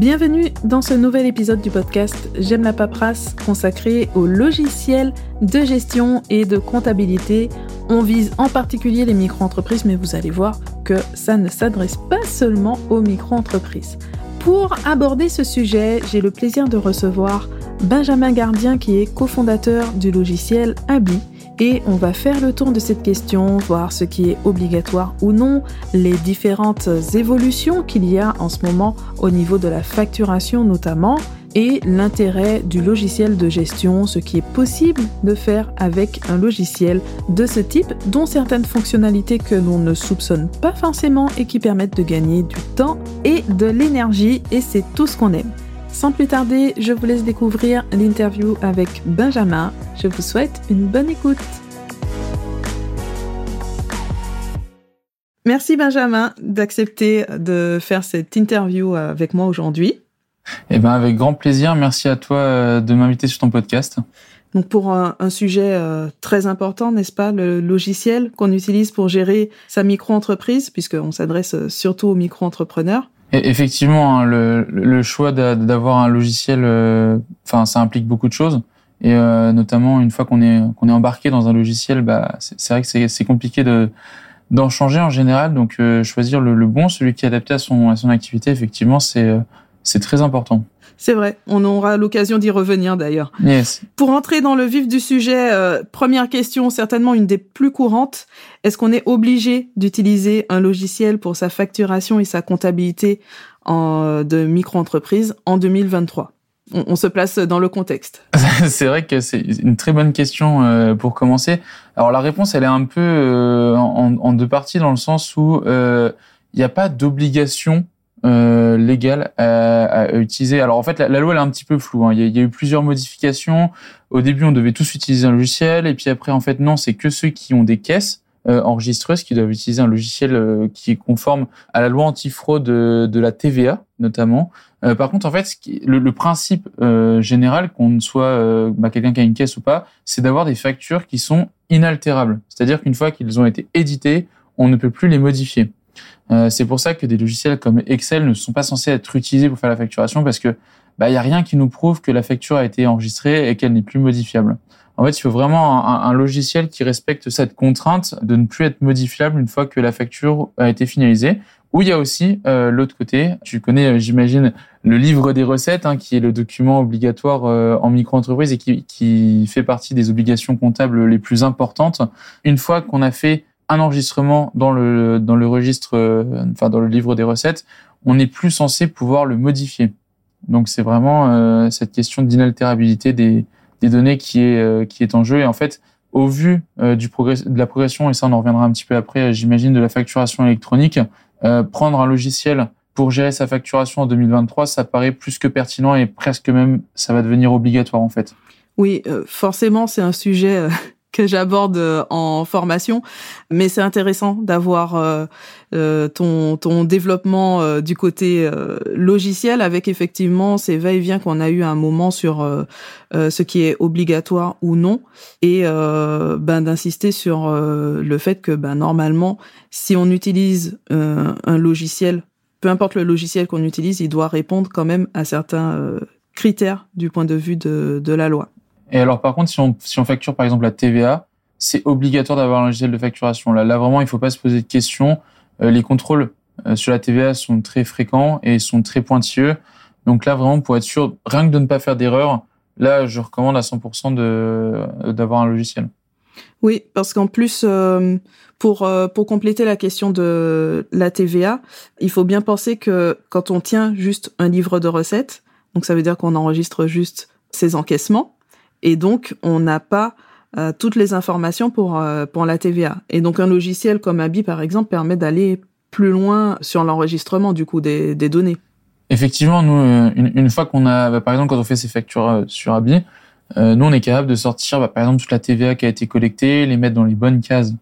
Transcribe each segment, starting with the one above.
Bienvenue dans ce nouvel épisode du podcast J'aime la paperasse consacré aux logiciels de gestion et de comptabilité. On vise en particulier les micro-entreprises, mais vous allez voir que ça ne s'adresse pas seulement aux micro-entreprises. Pour aborder ce sujet, j'ai le plaisir de recevoir Benjamin Gardien qui est cofondateur du logiciel Abi et on va faire le tour de cette question, voir ce qui est obligatoire ou non, les différentes évolutions qu'il y a en ce moment au niveau de la facturation notamment, et l'intérêt du logiciel de gestion, ce qui est possible de faire avec un logiciel de ce type, dont certaines fonctionnalités que l'on ne soupçonne pas forcément et qui permettent de gagner du temps et de l'énergie, et c'est tout ce qu'on aime. Sans plus tarder, je vous laisse découvrir l'interview avec Benjamin. Je vous souhaite une bonne écoute. Merci Benjamin d'accepter de faire cette interview avec moi aujourd'hui. Eh ben avec grand plaisir. Merci à toi euh, de m'inviter sur ton podcast. Donc pour un, sujet euh, très important, n'est-ce pas, le logiciel qu'on utilise pour gérer sa micro-entreprise, puisqu'on s'adresse surtout aux micro-entrepreneurs. Effectivement, hein, le, choix d'avoir un logiciel, euh, enfin, ça implique beaucoup de choses. Et euh, notamment, une fois qu'on est embarqué dans un logiciel, bah, c'est vrai que c'est compliqué de d'en changer en général. Donc, euh, choisir le, bon, celui qui est adapté à son activité, effectivement, c'est très important. C'est vrai, on aura l'occasion d'y revenir d'ailleurs. Yes. Pour entrer dans le vif du sujet, euh, première question, certainement une des plus courantes. Est-ce qu'on est obligé d'utiliser un logiciel pour sa facturation et sa comptabilité en, de micro-entreprise en 2023 on, se place dans le contexte. c'est vrai que c'est une très bonne question euh, pour commencer. Alors la réponse, elle est un peu euh, en, en, deux parties dans le sens où il n'y a pas d'obligation euh, légal à, à, utiliser. Alors en fait, la, loi elle est un petit peu floue. Hein. Il, y a, eu plusieurs modifications. Au début, on devait tous utiliser un logiciel, et puis après, en fait, non, c'est que ceux qui ont des caisses euh, enregistreuses qui doivent utiliser un logiciel euh, qui est conforme à la loi antifraude de, de la TVA, notamment. Euh, par contre, en fait, le, le principe général, qu'on soit bah, quelqu'un qui a une caisse ou pas, c'est d'avoir des factures qui sont inaltérables. C'est-à-dire qu'une fois qu'ils ont été édités, on ne peut plus les modifier. Euh, c'est pour ça que des logiciels comme Excel ne sont pas censés être utilisés pour faire la facturation parce que bah il y a rien qui nous prouve que la facture a été enregistrée et qu'elle n'est plus modifiable. En fait, il faut vraiment un, logiciel qui respecte cette contrainte de ne plus être modifiable une fois que la facture a été finalisée. Ou il y a aussi euh, l'autre côté. Tu connais, euh, j'imagine, le livre des recettes, hein, qui est le document obligatoire en micro-entreprise et qui, qui fait partie des obligations comptables les plus importantes. Une fois qu'on a fait un enregistrement dans le dans le registre, euh, enfin dans le livre des recettes, on n'est plus censé pouvoir le modifier. Donc c'est vraiment euh, cette question d'inaltérabilité des, des données qui est euh, qui est en jeu. Et en fait, au vu du progrès, de la progression, et ça on en reviendra un petit peu après, j'imagine, de la facturation électronique, prendre un logiciel pour gérer sa facturation en 2023, ça paraît plus que pertinent et presque même ça va devenir obligatoire en fait. Oui, forcément, c'est un sujet que j'aborde euh, en formation, mais c'est intéressant d'avoir euh, euh, ton, ton développement du côté logiciel avec effectivement ces va-et-vient qu'on a eu un moment sur ce qui est obligatoire ou non, et ben d'insister sur le fait que ben normalement, si on utilise un logiciel, peu importe le logiciel qu'on utilise, il doit répondre quand même à certains critères du point de vue de, de la loi. Et alors, par contre, si on, si on facture par exemple la TVA, c'est obligatoire d'avoir un logiciel de facturation. Là, là vraiment, il faut pas se poser de questions. Euh, les contrôles euh, sur la TVA sont très fréquents et sont très pointilleux. Donc là, vraiment, pour être sûr, rien que de ne pas faire d'erreur, là, je recommande à 100% de d'avoir un logiciel. Oui, parce qu'en plus, euh, pour pour compléter la question de la TVA, il faut bien penser que quand on tient juste un livre de recettes, donc ça veut dire qu'on enregistre juste ses encaissements, et donc on n'a pas euh, toutes les informations pour euh, pour la TVA. Et donc un logiciel comme Abi par exemple permet d'aller plus loin sur l'enregistrement du coup des, des données. Effectivement, nous euh, une, fois qu'on a bah, par exemple quand on fait ses factures sur Abi, nous on est capable de sortir bah, par exemple toute la TVA qui a été collectée, les mettre dans les bonnes cases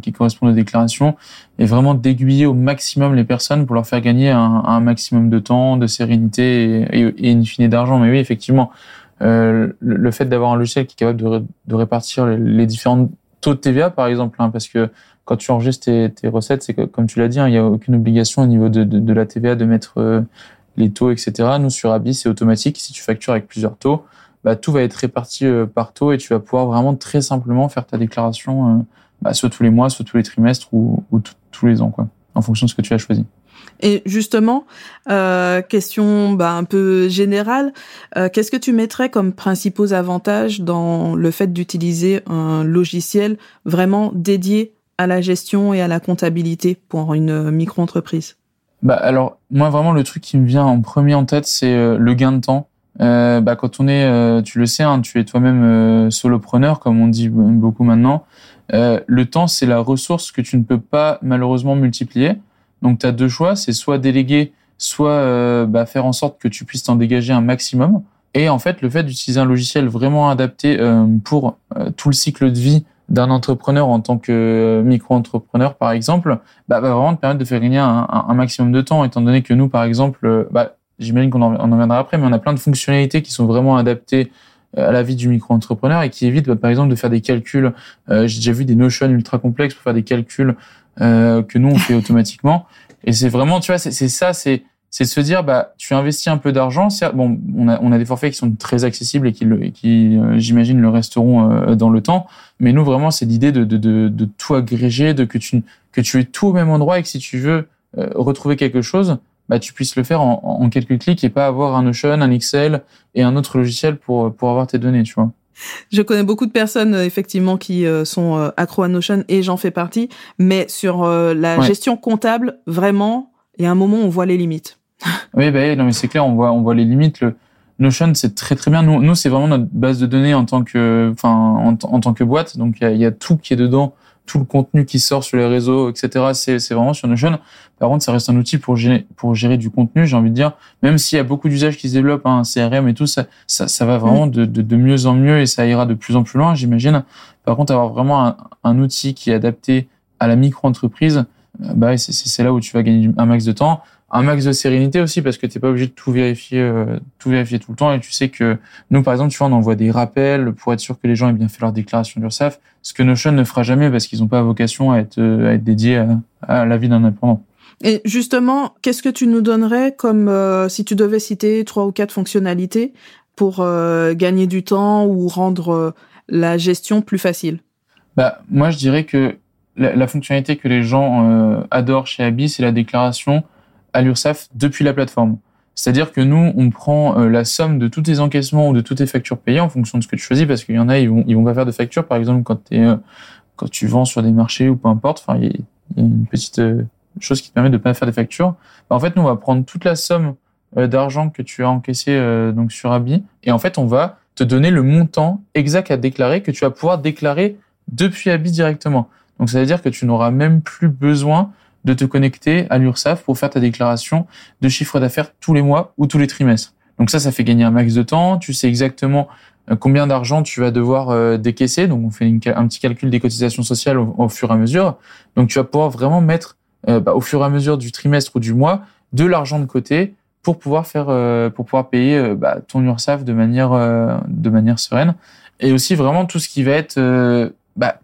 qui correspondent aux déclarations et vraiment d'aiguiller au maximum les personnes pour leur faire gagner un, maximum de temps, de sérénité et, et, et d'argent. Mais oui, effectivement, euh, le, fait d'avoir un logiciel qui est capable de, répartir les, différents taux de TVA, par exemple, hein, parce que quand tu enregistres tes, tes recettes, c'est comme tu l'as dit, hein, il n'y a aucune obligation au niveau de, la TVA de mettre euh, les taux, etc. Nous, sur Abi, c'est automatique. Si tu factures avec plusieurs taux, bah, tout va être réparti par taux et tu vas pouvoir vraiment très simplement faire ta déclaration bah, soit tous les mois, soit tous les trimestres ou, tous les ans, en fonction de ce que tu as choisi. Et justement, euh, question bah, un peu générale, euh, qu'est-ce que tu mettrais comme principaux avantages dans le fait d'utiliser un logiciel vraiment dédié à la gestion et à la comptabilité pour une micro-entreprise? Bah alors moi vraiment le truc qui me vient en premier en tête c'est euh, le gain de temps. Bah quand on est, tu le sais, hein, tu es toi-même solopreneur comme on dit beaucoup maintenant. le temps c'est la ressource que tu ne peux pas malheureusement multiplier. Donc, tu as deux choix, c'est soit déléguer, soit euh, bah, faire en sorte que tu puisses t'en dégager un maximum. Et en fait, le fait d'utiliser un logiciel vraiment adapté euh, pour euh, tout le cycle de vie d'un entrepreneur en tant que micro-entrepreneur, par exemple, bah, va vraiment te permettre de faire gagner un, maximum de temps, étant donné que nous, par exemple, bah, j'imagine qu'on en, on en viendra après, mais on a plein de fonctionnalités qui sont vraiment adaptées à la vie du micro-entrepreneur et qui évitent, bah, par exemple, de faire des calculs. J'ai déjà vu des notions ultra complexes pour faire des calculs euh, que nous on fait automatiquement. Et c'est vraiment, tu vois, c'est ça, c'est c'est de se dire, bah, tu investis un peu d'argent. Bon, on a, on a des forfaits qui sont très accessibles et qui, qui euh, j'imagine, le resteront euh, dans le temps. Mais nous, vraiment, c'est l'idée de, de, de, de, tout agréger, de que tu, que tu aies tout au même endroit et que si tu veux retrouver quelque chose, bah, tu puisses le faire en, en, quelques clics et pas avoir un Notion, un Excel et un autre logiciel pour, pour avoir tes données, tu vois. Je connais beaucoup de personnes euh, effectivement qui euh, sont euh, accro à Notion et j'en fais partie, mais sur la gestion comptable, vraiment, il y a un moment où on voit les limites. oui, bah, non mais c'est clair, on voit on voit les limites. Le Notion c'est très très bien. Nous, nous c'est vraiment notre base de données en tant que enfin en, tant que boîte, donc il y a, y a tout qui est dedans tout le contenu qui sort sur les réseaux, etc. C'est, c'est vraiment sur Notion. Par contre, ça reste un outil pour gérer, pour gérer du contenu. J'ai envie de dire, même s'il y a beaucoup d'usages qui se développent, hein, CRM et tout, ça, ça, ça va vraiment de, de, de, mieux en mieux et ça ira de plus en plus loin, j'imagine. Par contre, avoir vraiment un, un outil qui est adapté à la micro-entreprise, euh, bah, c'est, c'est là où tu vas gagner un max de temps un max de sérénité aussi parce que t'es pas obligé de tout vérifier, euh, tout vérifier tout le temps. Et tu sais que nous, par exemple, tu vois, on envoie des rappels pour être sûr que les gens aient bien fait leur déclaration d'URSSAF, ce que Notion ne fera jamais parce qu'ils n'ont pas vocation à être, euh, à être dédiés à, la vie d'un indépendant. Et justement, qu'est-ce que tu nous donnerais comme euh, si tu devais citer trois ou quatre fonctionnalités pour gagner du temps ou rendre la gestion plus facile? Bah, moi, je dirais que la, la fonctionnalité que les gens adorent chez Abi, c'est la déclaration à l'URSSAF depuis la plateforme. C'est-à-dire que nous, on prend euh, la somme de tous tes encaissements ou de toutes tes factures payées en fonction de ce que tu choisis, parce qu'il y en a, ils vont, ils vont pas faire de facture, par exemple, quand, euh, quand tu vends sur des marchés ou peu importe. Enfin, il y, a une petite euh, chose qui te permet de pas faire des factures. Bah, en fait, nous, on va prendre toute la somme d'argent que tu as encaissé donc sur Abi, et en fait, on va te donner le montant exact à déclarer que tu vas pouvoir déclarer depuis Abi directement. Donc, ça veut dire que tu n'auras même plus besoin de te connecter à l'URSSAF pour faire ta déclaration de chiffre d'affaires tous les mois ou tous les trimestres. Donc ça, ça fait gagner un max de temps. Tu sais exactement euh, combien d'argent tu vas devoir euh, décaisser. Donc on fait un petit calcul des cotisations sociales au, fur et à mesure. Donc tu vas pouvoir vraiment mettre euh, bah, au fur et à mesure du trimestre ou du mois de l'argent de côté pour pouvoir faire pour pouvoir payer bah, ton URSSAF de manière de manière sereine et aussi vraiment tout ce qui va être bah,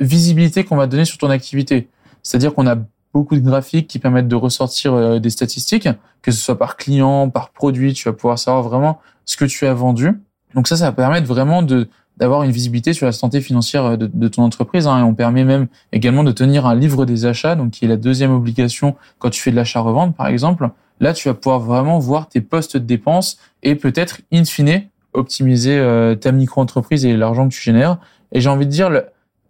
visibilité qu'on va donner sur ton activité. C'est-à-dire qu'on a beaucoup de graphiques qui permettent de ressortir euh, des statistiques, que ce soit par client, par produit, tu vas pouvoir savoir vraiment ce que tu as vendu. Donc ça, ça va permettre vraiment de d'avoir une visibilité sur la santé financière euh, de, ton entreprise. Hein, et on permet même également de tenir un livre des achats, donc qui est la deuxième obligation quand tu fais de l'achat-revente, par exemple. Là, tu vas pouvoir vraiment voir tes postes de dépenses et peut-être, in fine, optimiser euh, ta micro-entreprise et l'argent que tu génères. Et j'ai envie de dire,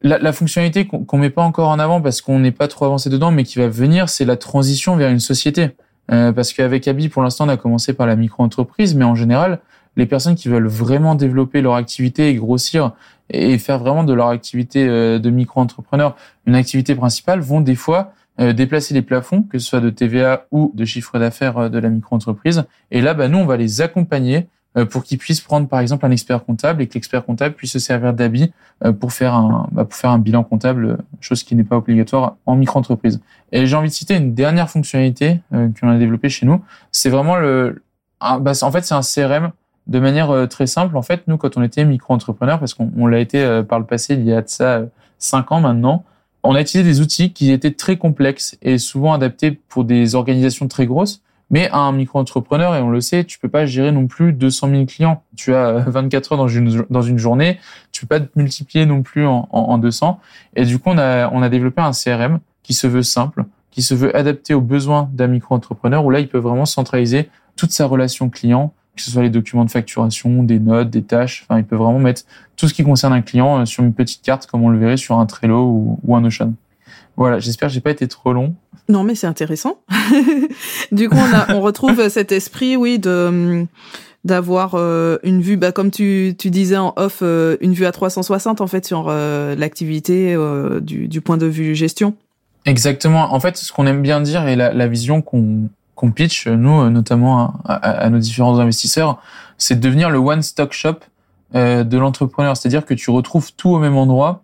la, la fonctionnalité qu'on qu met pas encore en avant parce qu'on n'est pas trop avancé dedans, mais qui va venir, c'est la transition vers une société. Euh, parce qu'avec Abi, pour l'instant, on a commencé par la micro-entreprise, mais en général, les personnes qui veulent vraiment développer leur activité et grossir et faire vraiment de leur activité euh, de micro-entrepreneur une activité principale vont des fois euh, déplacer les plafonds, que ce soit de TVA ou de chiffre d'affaires euh, de la micro-entreprise. Et là, bah, nous, on va les accompagner pour qu'ils puissent prendre par exemple un expert comptable et que l'expert comptable puisse se servir d'habit euh, pour faire un bah, pour faire un bilan comptable, chose qui n'est pas obligatoire en micro-entreprise. Et j'ai envie de citer une dernière fonctionnalité euh, qu'on a développée chez nous. C'est vraiment le, bah, en fait c'est un CRM de manière très simple. En fait, nous quand on était micro-entrepreneur, parce qu'on l'a été par le passé il y a de ça cinq ans maintenant, on a utilisé des outils qui étaient très complexes et souvent adaptés pour des organisations très grosses Mais un micro-entrepreneur, et on le sait, tu peux pas gérer non plus 200 000 clients. Tu as 24 heures dans une, dans une journée, tu peux pas te multiplier non plus en, en, en 200. Et du coup, on a, on a développé un CRM qui se veut simple, qui se veut adapté aux besoins d'un micro-entrepreneur, où là, il peut vraiment centraliser toute sa relation client, que ce soit les documents de facturation, des notes, des tâches. Enfin, il peut vraiment mettre tout ce qui concerne un client euh, sur une petite carte, comme on le verrait sur un Trello ou, ou un Notion. Voilà, j'espère que j'ai pas été trop long. Non, mais c'est intéressant. du coup, on, a, on retrouve cet esprit, oui, de d'avoir euh, une vue, bah, comme tu, tu disais en off, euh, une vue à 360 en fait sur euh, l'activité du, du point de vue gestion. Exactement. En fait, ce qu'on aime bien dire et la, la vision qu'on qu'on pitch, nous, notamment à, à, à, nos différents investisseurs, c'est de devenir le one-stock shop euh, de l'entrepreneur. C'est-à-dire que tu retrouves tout au même endroit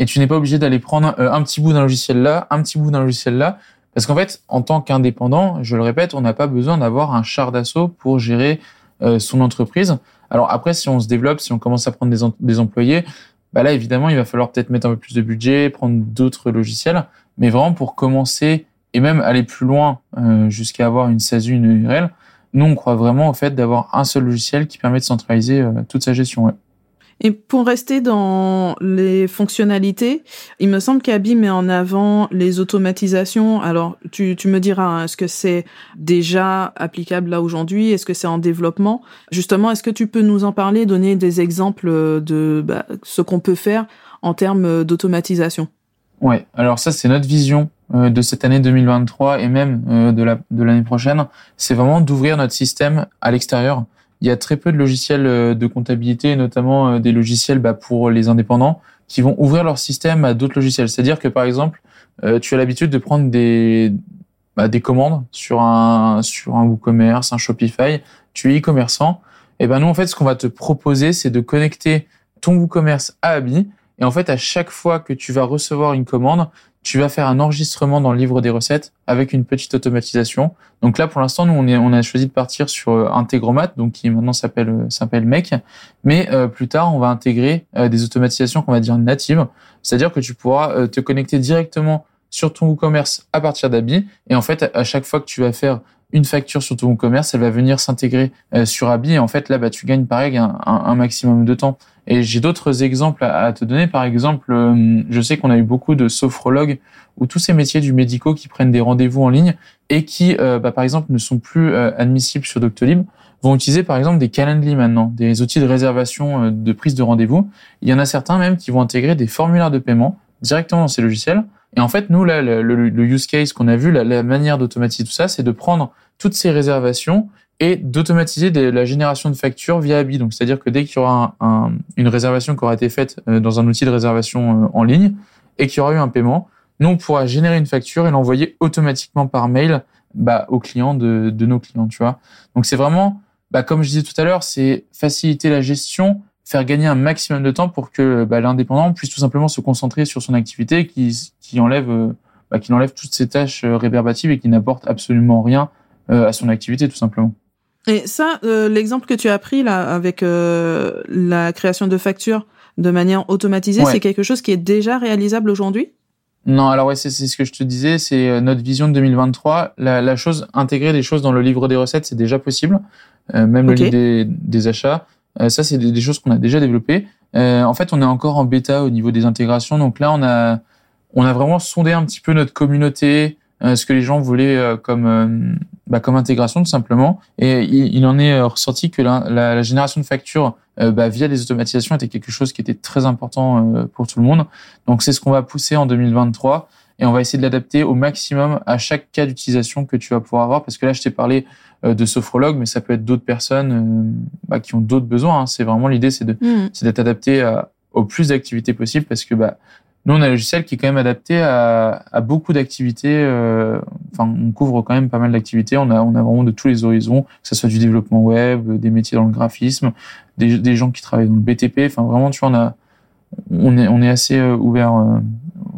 et tu n'es pas obligé d'aller prendre euh, un petit bout d'un logiciel là, un petit bout d'un logiciel là. Parce qu'en fait, en tant qu'indépendant, je le répète, on n'a pas besoin d'avoir un char d'assaut pour gérer euh, son entreprise. Alors après, si on se développe, si on commence à prendre des, des employés, bah là, évidemment, il va falloir peut-être mettre un peu plus de budget, prendre d'autres logiciels. Mais vraiment, pour commencer et même aller plus loin euh, jusqu'à avoir une SASU, une URL, nous, on croit vraiment au fait d'avoir un seul logiciel qui permet de centraliser euh, toute sa gestion. Ouais. Et pour rester dans les fonctionnalités, il me semble qu'Abi met en avant les automatisations. Alors, tu, tu me diras, hein, est-ce que c'est déjà applicable là aujourd'hui? Est-ce que c'est en développement? Justement, est-ce que tu peux nous en parler, donner des exemples de bah, ce qu'on peut faire en termes d'automatisation? Ouais, alors ça, c'est notre vision euh, de cette année 2023 et même euh, de la de l'année prochaine, c'est vraiment d'ouvrir notre système à l'extérieur. Il y a très peu de logiciels euh, de comptabilité, notamment des logiciels bah, pour les indépendants, qui vont ouvrir leur système à d'autres logiciels. C'est-à-dire que par exemple, tu as l'habitude de prendre des bah, des commandes sur un sur un WooCommerce, un Shopify. Tu es e-commerçant. Et ben nous en fait, ce qu'on va te proposer, c'est de connecter ton WooCommerce à Abi. Et en fait, à chaque fois que tu vas recevoir une commande, tu vas faire un enregistrement dans le livre des recettes avec une petite automatisation. Donc là, pour l'instant, nous, on, est, on a choisi de partir sur euh, Integromat, donc qui maintenant s'appelle euh, s'appelle Make. Mais euh, plus tard, on va intégrer euh, des automatisations qu'on va dire natives, c'est-à-dire que tu pourras euh, te connecter directement sur ton e-commerce à partir d'Abi. Et en fait, à chaque fois que tu vas faire une facture sur ton e-commerce, elle va venir s'intégrer sur Abi. Et en fait, là, bah, tu gagnes pareil un, un, maximum de temps. Et j'ai d'autres exemples à, te donner. Par exemple, euh, je sais qu'on a eu beaucoup de sophrologues ou tous ces métiers du médico qui prennent des rendez-vous en ligne et qui, euh, bah, par exemple, ne sont plus euh, admissibles sur Doctolib, vont utiliser par exemple des Calendly maintenant, des outils de réservation de prise de rendez-vous. Il y en a certains même qui vont intégrer des formulaires de paiement directement dans ces logiciels. Et en fait, nous, là, le, le use case qu'on a vu, la, la manière d'automatiser tout ça, c'est de prendre toutes ces réservations et d'automatiser la génération de factures via Abi. Donc, c'est-à-dire que dès qu'il y aura un, un, une réservation qui aura été faite euh, dans un outil de réservation euh, en ligne et qu'il y aura eu un paiement, nous, on pourra générer une facture et l'envoyer automatiquement par mail bah, aux clients de, de nos clients, tu vois. Donc, c'est vraiment, bah, comme je disais tout à l'heure, c'est faciliter la gestion, faire gagner un maximum de temps pour que bah, l'indépendant puisse tout simplement se concentrer sur son activité qui, qui enlève, euh, bah, qui enlève toutes ces tâches rébarbatives et qui n'apporte absolument rien à son activité, tout simplement. Et ça, euh, l'exemple que tu as pris là avec euh, la création de factures de manière automatisée, ouais. c'est quelque chose qui est déjà réalisable aujourd'hui? Non, alors ouais, c'est ce que je te disais, c'est euh, notre vision de 2023. La, la, chose, intégrer des choses dans le livre des recettes, c'est déjà possible, euh, même okay. le livre des, des achats. Euh, ça, c'est des, choses qu'on a déjà développées. en fait, on est encore en bêta au niveau des intégrations, donc là, on a on a vraiment sondé un petit peu notre communauté, ce que les gens voulaient comme bah, comme intégration tout simplement. Et il, en est euh, ressorti que la, génération de factures euh, bah, via les automatisations était quelque chose qui était très important euh, pour tout le monde. Donc c'est ce qu'on va pousser en 2023 et on va essayer de l'adapter au maximum à chaque cas d'utilisation que tu vas pouvoir avoir. Parce que là, je t'ai parlé euh, de sophrologue, mais ça peut être d'autres personnes euh, bah, qui ont d'autres besoins. Hein. C'est vraiment l'idée, c'est de, mmh. c'est d'être adapté à, au plus d'activités possibles parce que bah, nous, on a un logiciel qui est quand même adapté à, à beaucoup d'activités. Euh, enfin, on couvre quand même pas mal d'activités. On a, on a vraiment de tous les horizons, que ce soit du développement web, des métiers dans le graphisme, des, des gens qui travaillent dans le BTP. Enfin, vraiment, tu vois, on a, on est, on est assez euh, ouvert euh,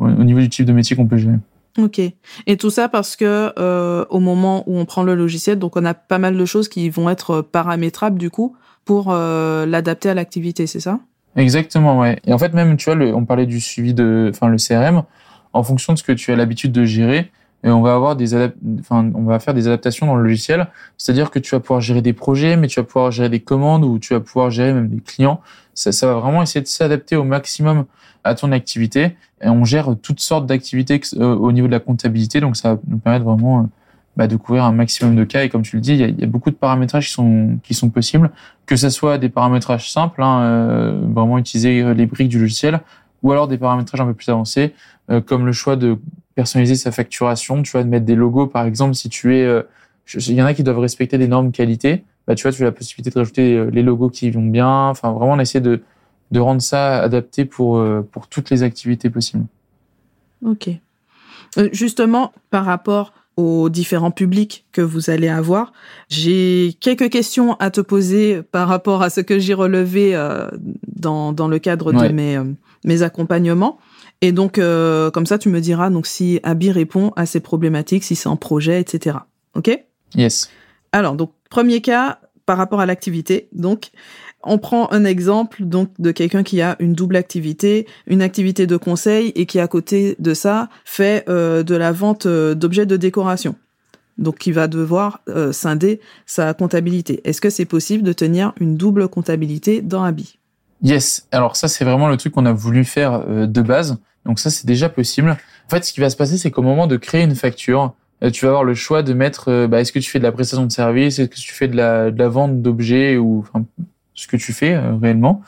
au niveau du type de métier qu'on peut gérer. Ok. Et tout ça parce que euh, au moment où on prend le logiciel, donc on a pas mal de choses qui vont être paramétrables du coup pour euh, l'adapter à l'activité, c'est ça? Exactement, ouais. Et en fait, même, tu vois, le, on parlait du suivi de, enfin, le CRM, en fonction de ce que tu as l'habitude de gérer, et on va avoir des enfin, on va faire des adaptations dans le logiciel. C'est-à-dire que tu vas pouvoir gérer des projets, mais tu vas pouvoir gérer des commandes ou tu vas pouvoir gérer même des clients. Ça, ça va vraiment essayer de s'adapter au maximum à ton activité. Et on gère toutes sortes d'activités euh, au niveau de la comptabilité, donc ça va nous permettre vraiment euh, bah, de couvrir un maximum de cas. Et comme tu le dis, il y a, y a beaucoup de paramétrages qui sont qui sont possibles, que ce soit des paramétrages simples, hein, euh, vraiment utiliser les briques du logiciel, ou alors des paramétrages un peu plus avancés, euh, comme le choix de personnaliser sa facturation, tu vois, de mettre des logos, par exemple, si tu es, euh, il y en a qui doivent respecter des normes qualité, bah, tu vois, tu as la possibilité de rajouter euh, les logos qui vont bien, enfin, vraiment, on essaie de, de rendre ça adapté pour, pour toutes les activités possibles. Ok. Justement, par rapport aux différents publics que vous allez avoir. J'ai quelques questions à te poser par rapport à ce que j'ai relevé dans, dans le cadre de mes, mes accompagnements. Et donc, euh, comme ça, tu me diras donc si Abby répond à ces problématiques, si c'est un projet, etc. OK? Yes. Alors, donc, premier cas par rapport à l'activité. Donc, on prend un exemple donc de quelqu'un qui a une double activité, une activité de conseil et qui à côté de ça fait euh, de la vente euh, d'objets de décoration. Donc qui va devoir scinder sa comptabilité. Est-ce que c'est possible de tenir une double comptabilité dans Abby? Yes. Alors ça c'est vraiment le truc qu'on a voulu faire de base. Donc ça, c'est déjà possible. En fait, ce qui va se passer, c'est qu'au moment de créer une facture, euh, tu vas avoir le choix de mettre, euh, bah, est-ce que tu fais de la prestation de service, est-ce que tu fais de la, de la vente d'objets ou enfin, ce que tu fais euh, réellement.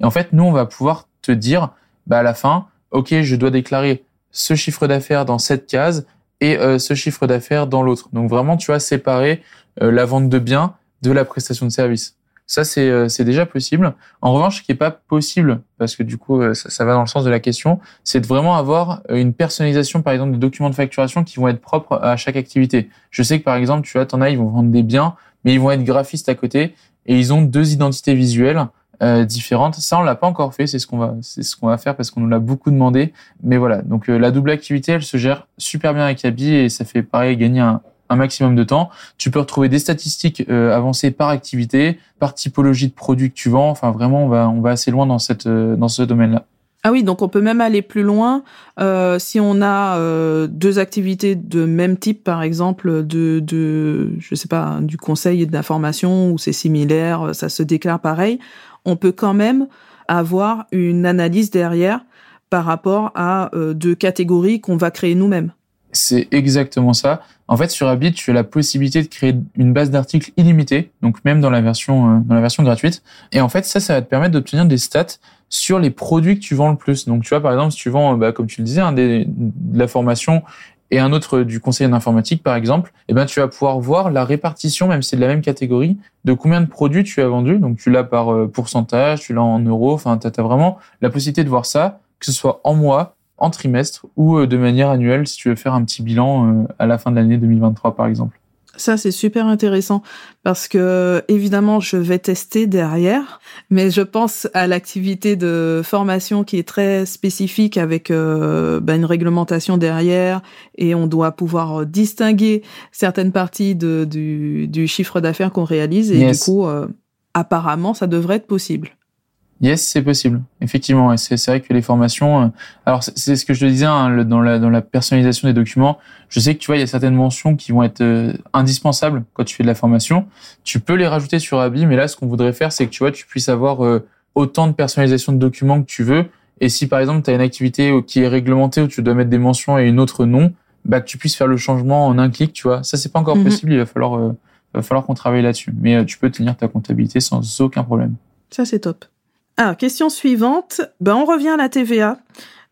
Et en fait, nous, on va pouvoir te dire, bah, à la fin, OK, je dois déclarer ce chiffre d'affaires dans cette case et ce chiffre d'affaires dans l'autre. Donc vraiment, tu vas séparer la vente de biens de la prestation de service. Ça, euh, c'est déjà possible. En revanche, ce qui est pas possible, parce que du coup, euh, ça, ça va dans le sens de la question, c'est de vraiment avoir euh, une personnalisation, par exemple, des documents de facturation qui vont être propres à chaque activité. Je sais que, par exemple, tu vois, t'en as, ils vont vendre des biens, mais ils vont être graphistes à côté, et ils ont deux identités visuelles euh, différentes. Ça, on l'a pas encore fait. C'est ce qu'on va, c'est ce qu'on va faire parce qu'on nous l'a beaucoup demandé. Mais voilà. Donc la double activité, elle se gère super bien avec Abi et ça fait pareil gagner un, un maximum de temps. Tu peux retrouver des statistiques euh, avancées par activité, par typologie de produits que tu vends. Enfin, vraiment, on va, on va assez loin dans, euh, ce domaine-là. Ah oui, donc on peut même aller plus loin euh, si on a deux activités de même type, par exemple, de, de je sais pas, du conseil et de l'information, où c'est similaire, ça se déclare pareil. On peut quand même avoir une analyse derrière par rapport à deux catégories qu'on va créer nous-mêmes. C'est exactement ça. En fait, sur Habit, tu as la possibilité de créer une base d'articles illimitée, donc même dans la version euh, dans la version gratuite. Et en fait, ça, ça va te permettre d'obtenir des stats sur les produits que tu vends le plus. Donc, tu vois, par exemple, si tu vends, bah, comme tu le disais, un des, de la formation et un autre du conseil en informatique, par exemple, eh ben, tu vas pouvoir voir la répartition, même si c'est de la même catégorie, de combien de produits tu as vendu. Donc, tu l'as par euh, pourcentage, tu l'as en euros. Enfin, tu as, vraiment la possibilité de voir ça, que ce soit en mois, en trimestre ou euh, de manière annuelle si tu veux faire un petit bilan euh, à la fin de l'année 2023 par exemple. Ça, c'est super intéressant parce que, évidemment, je vais tester derrière, mais je pense à l'activité de formation qui est très spécifique avec euh, ben, une réglementation derrière et on doit pouvoir distinguer certaines parties de, du, du chiffre d'affaires qu'on réalise et du coup, apparemment, ça devrait être possible. Yes, c'est possible. Effectivement, c'est vrai que les formations. Euh, alors, c'est ce que je te disais hein, dans, la, dans la personnalisation des documents. Je sais que tu vois, il y a certaines mentions qui vont être euh, indispensables quand tu fais de la formation. Tu peux les rajouter sur Abi, mais là, ce qu'on voudrait faire, c'est que tu vois, tu puisses avoir euh, autant de personnalisation de documents que tu veux. Et si par exemple, tu as une activité qui est réglementée où tu dois mettre des mentions et une autre non, bah que tu puisses faire le changement en un clic, tu vois. Ça, c'est pas encore mhm. possible. Il va falloir, va falloir qu'on travaille là-dessus. Mais tu peux tenir ta comptabilité sans aucun problème. Ça, c'est top. Alors, question suivante. Ben, on revient à la TVA.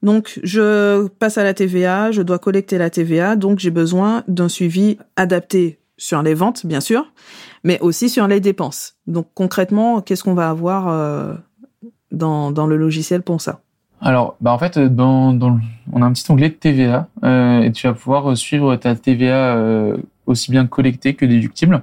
Donc, je passe à la TVA, je dois collecter la TVA, donc j'ai besoin d'un suivi adapté sur les ventes, bien sûr, mais aussi sur les dépenses. Donc, concrètement, qu'est-ce qu'on va avoir euh, dans, dans le logiciel pour ça? Alors, bah en fait, dans, dans, on a un petit onglet de TVA euh, et tu vas pouvoir suivre ta TVA euh, aussi bien collectée que déductible.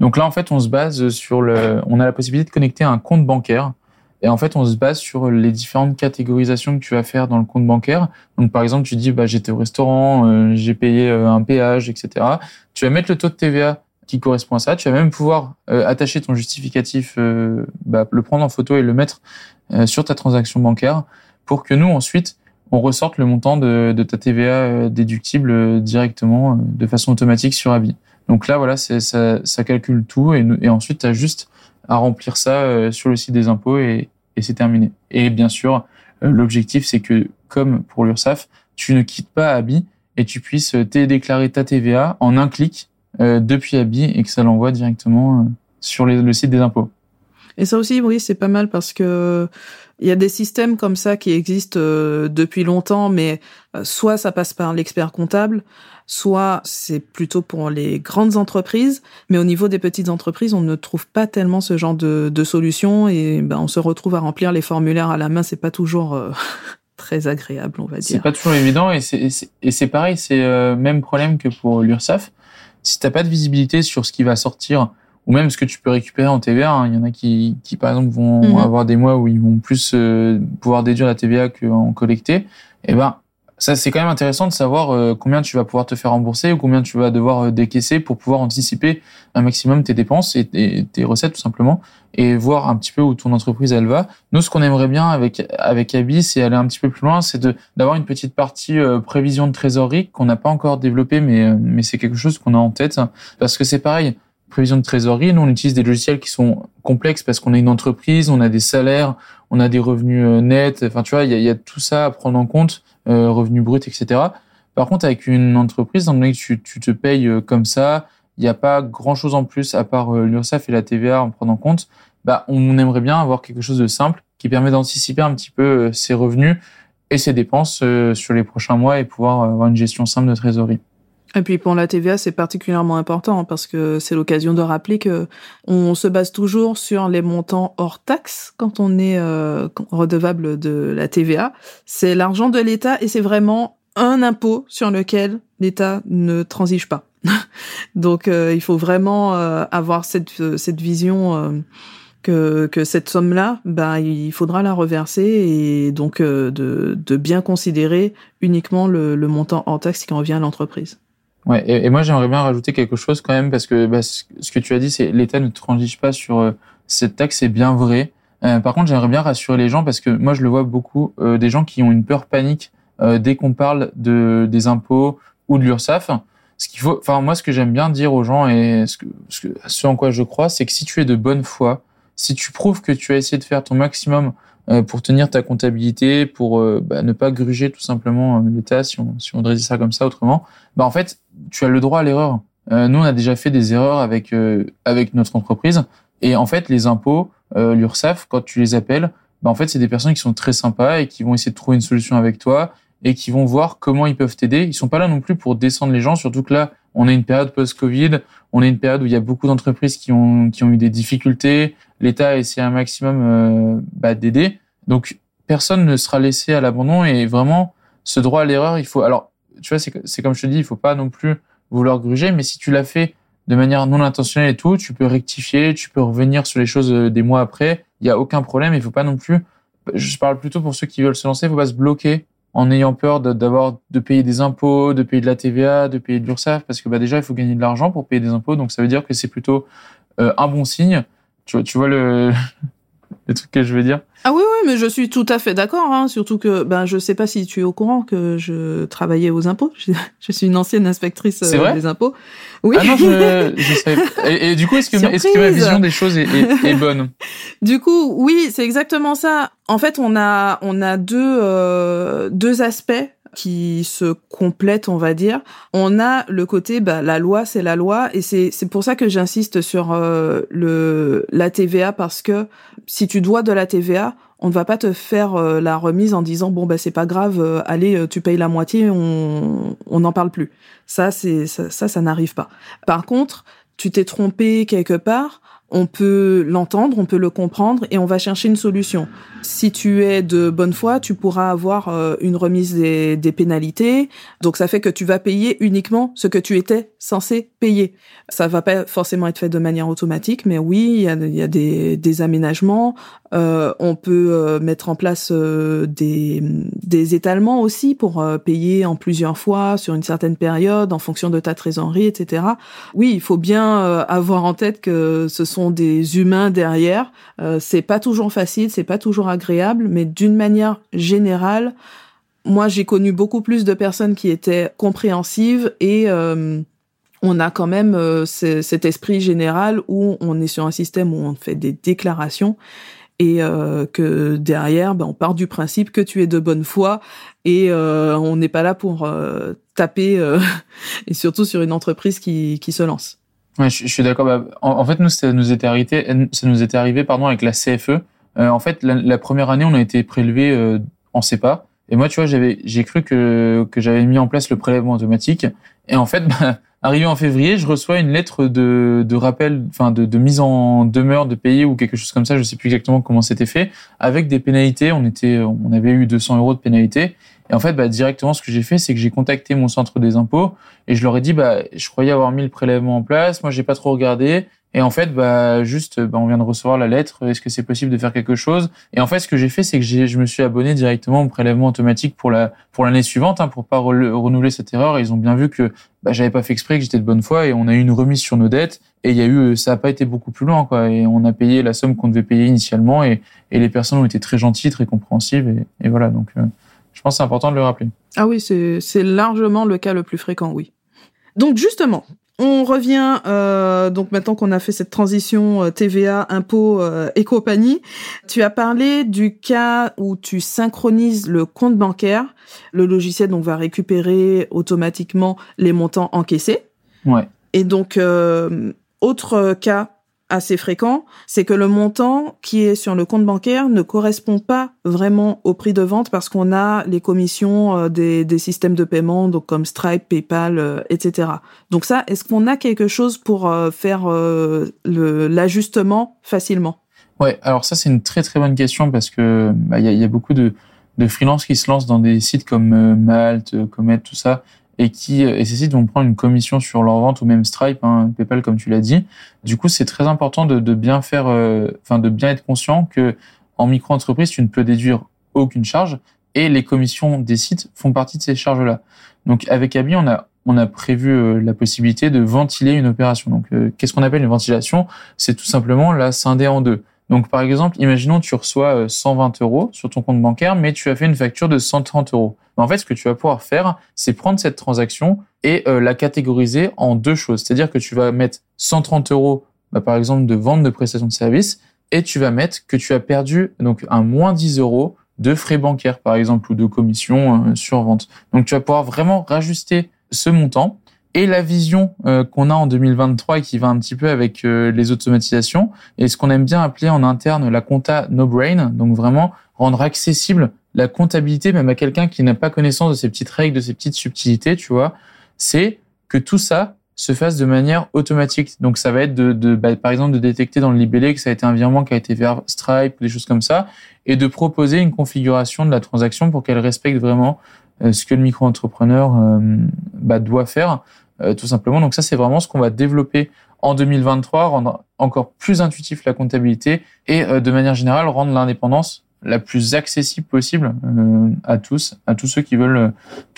Donc là, en fait, on se base sur le, on a la possibilité de connecter un compte bancaire et en fait, on se base sur les différentes catégorisations que tu vas faire dans le compte bancaire. Donc, par exemple, tu dis, bah, j'étais au restaurant, euh, j'ai payé euh, un péage, etc. Tu vas mettre le taux de TVA qui correspond à ça. Tu vas même pouvoir euh, attacher ton justificatif, bah, le prendre en photo et le mettre sur ta transaction bancaire pour que nous, ensuite, on ressorte le montant de, ta TVA déductible directement de façon automatique sur Abi. Donc là, voilà, ça, ça calcule tout et, et ensuite, tu as juste à remplir ça sur le site des impôts et, c'est terminé. Et bien sûr, l'objectif, c'est que, comme pour l'URSSAF, tu ne quittes pas Abi et tu puisses téléclarer ta TVA en un clic depuis Abi et que ça l'envoie directement sur le site des impôts. Et ça aussi, oui, c'est pas mal parce que il y a des systèmes comme ça qui existent euh, depuis longtemps, mais euh, soit ça passe par l'expert comptable, soit c'est plutôt pour les grandes entreprises, mais au niveau des petites entreprises, on ne trouve pas tellement ce genre de, de solution et ben, on se retrouve à remplir les formulaires à la main, c'est pas toujours euh, très agréable, on va dire. C'est pas toujours évident et c'est pareil, c'est même problème que pour l'URSSAF. Si t'as pas de visibilité sur ce qui va sortir ou même ce que tu peux récupérer en TVA. Hein? Il y en a qui, qui par exemple, vont mhm. avoir des mois où ils vont plus euh, pouvoir déduire la TVA qu'en collecter. Et eh ben, ça, c'est quand même intéressant de savoir euh, combien tu vas pouvoir te faire rembourser ou combien tu vas devoir euh, décaisser pour pouvoir anticiper un maximum tes dépenses et, tes recettes tout simplement et voir un petit peu où ton entreprise elle va. Nous, ce qu'on aimerait bien avec avec Abi, c'est aller un petit peu plus loin, c'est d'avoir une petite partie prévision de trésorerie qu'on n'a pas encore développée, mais mais c'est quelque chose qu'on a en tête parce que c'est pareil prévision de trésorerie. Nous, on utilise des logiciels qui sont complexes parce qu'on est une entreprise, on a des salaires, on a des revenus euh, nets. Enfin, tu vois, il y a, tout ça à prendre en compte, euh, revenus bruts, etc. Par contre, avec une entreprise, dans que tu, tu te payes euh, comme ça, il n'y a pas grand-chose en plus à part l'URSSAF et la TVA en prenant en compte. Bah, on aimerait bien avoir quelque chose de simple qui permet d'anticiper un petit peu ses revenus et ses dépenses sur les prochains mois et pouvoir avoir une gestion simple de trésorerie. Et puis pour la TVA, c'est particulièrement important parce que c'est l'occasion de rappeler que on se base toujours sur les montants hors taxes quand on est euh, redevable de la TVA. C'est l'argent de l'État et c'est vraiment un impôt sur lequel l'État ne transige pas. Donc euh, il faut vraiment euh, avoir cette, cette vision que, que cette somme-là, bah, il faudra la reverser et donc de, de bien considérer uniquement le, le montant hors taxe qui revient à l'entreprise. Ouais, et, moi j'aimerais bien rajouter quelque chose quand même parce que bah, ce que tu as dit, c'est l'État ne transige pas sur euh, cette taxe, c'est bien vrai. Euh, par contre, j'aimerais bien rassurer les gens parce que moi je le vois beaucoup euh, des gens qui ont une peur panique dès qu'on parle de des impôts ou de l'URSSAF. Ce qu'il faut, enfin moi ce que j'aime bien dire aux gens et ce, que, ce, ce en quoi je crois, c'est que si tu es de bonne foi, si tu prouves que tu as essayé de faire ton maximum euh, pour tenir ta comptabilité, pour euh, bah, ne pas gruger tout simplement euh, l'État, si on, si on ça comme ça autrement, bah en fait, tu as le droit à l'erreur. nous, on a déjà fait des erreurs avec avec notre entreprise, et en fait, les impôts, l'URSSAF, quand tu les appelles, bah en fait, c'est des personnes qui sont très sympas et qui vont essayer de trouver une solution avec toi et qui vont voir comment ils peuvent t'aider. Ils sont pas là non plus pour descendre les gens, surtout que là, on est une période post-Covid, on est une période où il y a beaucoup d'entreprises qui ont qui ont eu des difficultés. L'État a essayé un maximum bah, d'aider. Donc personne ne sera laissé à l'abandon et vraiment ce droit à l'erreur, il faut. Alors tu vois, c'est comme je te dis, il faut pas non plus vouloir gruger, mais si tu l'as fait de manière non intentionnelle et tout, tu peux rectifier, tu peux revenir sur les choses euh, des mois après. Il y a aucun problème. Il faut pas non plus. Je parle plutôt pour ceux qui veulent se lancer. Il faut pas se bloquer en ayant peur d'avoir de, payer des impôts, de payer de la TVA, de payer de l'URSSAF, parce que bah déjà il faut gagner de l'argent pour payer des impôts. Donc ça veut dire que c'est plutôt euh, un bon signe. Tu tu vois le, les trucs que je veux dire. Ah oui, oui, mais je suis tout à fait d'accord. Hein, surtout que ben je sais pas si tu es au courant que je travaillais aux impôts. Je, suis une ancienne inspectrice euh, des impôts. Oui. Ah non, je, je sais. Et, du coup, est-ce que, est-ce que ma vision des choses est, est, bonne? Du coup, oui, c'est exactement ça. En fait, on a on a deux euh, deux aspects qui se complètent, on va dire. On a le côté, bah, la loi, c'est la loi, et c'est c'est pour ça que j'insiste sur euh, le la TVA parce que si tu dois de la TVA, on ne va pas te faire euh, la remise en disant bon bah c'est pas grave, euh, allez tu payes la moitié, on on n'en parle plus. Ça c'est ça ça, ça n'arrive pas. Par contre, tu t'es trompé quelque part, on peut l'entendre, on peut le comprendre et on va chercher une solution. Si tu es de bonne foi, tu pourras avoir euh, une remise des, pénalités. Donc ça fait que tu vas payer uniquement ce que tu étais censé payer. Ça va pas forcément être fait de manière automatique, mais oui, il y a, y a des, des, aménagements. Euh, on peut euh, mettre en place des, des étalements aussi pour payer en plusieurs fois sur une certaine période en fonction de ta trésorerie, etc. Oui, il faut bien avoir en tête que ce sont des humains derrière. Euh, c'est pas toujours facile, c'est pas toujours agréable, mais d'une manière générale, moi, j'ai connu beaucoup plus de personnes qui étaient compréhensives et on a quand même cet esprit général où on est sur un système où on fait des déclarations et euh, que derrière, ben, on part du principe que tu es de bonne foi et euh, on n'est pas là pour euh, taper et surtout sur une entreprise qui se lance. Ouais, je, suis d'accord. Bah, en, fait, nous, ça nous était arrivé, ça nous était arrivé pardon avec la CFE. en fait, la, première année, on a été prélevé en CEPA. Et moi, tu vois, j'avais, j'ai cru que que j'avais mis en place le prélèvement automatique. Et en fait, bah, Arrivé en février, je reçois une lettre de, de rappel, enfin de, de, mise en demeure de payer ou quelque chose comme ça. Je sais plus exactement comment c'était fait, avec des pénalités. On était, on avait eu 200 euros de pénalités. Et en fait, bah, directement, ce que j'ai fait, c'est que j'ai contacté mon centre des impôts et je leur ai dit, bah, je croyais avoir mis le prélèvement en place. Moi, j'ai pas trop regardé. Et en fait, bah, juste, bah, on vient de recevoir la lettre. Est-ce que c'est possible de faire quelque chose? Et en fait, ce que j'ai fait, c'est que je me suis abonné directement au prélèvement automatique pour la pour l'année suivante, hein, pour pas renouveler cette erreur. ils ont bien vu que bah, j'avais pas fait exprès, que j'étais de bonne foi, et on a eu une remise sur nos dettes. Et il y a eu, ça a pas été beaucoup plus loin, quoi. Et on a payé la somme qu'on devait payer initialement, et, et les personnes ont été très gentilles, très compréhensives, et, et voilà. Donc, euh, je pense que c'est important de le rappeler. Ah oui, c'est largement le cas le plus fréquent, oui. Donc justement, on revient euh, donc maintenant qu'on a fait cette transition euh, TVA, impôts euh, et compagnie. Tu as parlé du cas où tu synchronises le compte bancaire. Le logiciel donc va récupérer automatiquement les montants encaissés. Ouais. Et donc euh, autre cas assez fréquent, c'est que le montant qui est sur le compte bancaire ne correspond pas vraiment au prix de vente parce qu'on a les commissions euh, des, des, systèmes de paiement, donc comme Stripe, PayPal, euh, etc. Donc ça, est-ce qu'on a quelque chose pour euh, faire l'ajustement facilement? Ouais, alors ça c'est une très très bonne question parce que bah, il y, a, y, a, beaucoup de, de freelances qui se lancent dans des sites comme Malte, Comet, tout ça, et qui et ces sites vont prendre une commission sur leur vente ou même Stripe, hein, PayPal comme tu l'as dit. Du coup, c'est très important de, de bien faire, euh, enfin de bien être conscient que en micro-entreprise, tu ne peux déduire aucune charge et les commissions des sites font partie de ces charges-là. Donc avec Abi, on a on a prévu euh, la possibilité de ventiler une opération. Donc euh, qu'est-ce qu'on appelle une ventilation? C'est tout simplement la scinder en deux. Donc, par exemple, imaginons tu reçois 120 euros sur ton compte bancaire, mais tu as fait une facture de 130 euros. En fait, ce que tu vas pouvoir faire, c'est prendre cette transaction et euh, la catégoriser en deux choses. C'est-à-dire que tu vas mettre 130 euros, bah, par exemple, de vente de prestations de services, et tu vas mettre que tu as perdu donc un moins 10 euros de frais bancaires, par exemple, ou de commission euh, sur vente. Donc, tu vas pouvoir vraiment rajuster ce montant et la vision euh, qu'on a en 2023 et qui va un petit peu avec les automatisations et ce qu'on aime bien appeler en interne la compta no brain donc vraiment rendre accessible la comptabilité, même à quelqu'un qui n'a pas connaissance de ces petites règles, de ces petites subtilités, tu vois, c'est que tout ça se fasse de manière automatique. Donc ça va être de, de bah, par exemple, de détecter dans le libellé que ça a été un virement qui a été vers Stripe, des choses comme ça, et de proposer une configuration de la transaction pour qu'elle respecte vraiment euh, ce que le micro-entrepreneur euh, bah, doit faire, euh, tout simplement. Donc ça, c'est vraiment ce qu'on va développer en 2023, rendre encore plus intuitif la comptabilité et de manière générale rendre l'indépendance la plus accessible possible euh, à tous, à tous ceux qui veulent euh,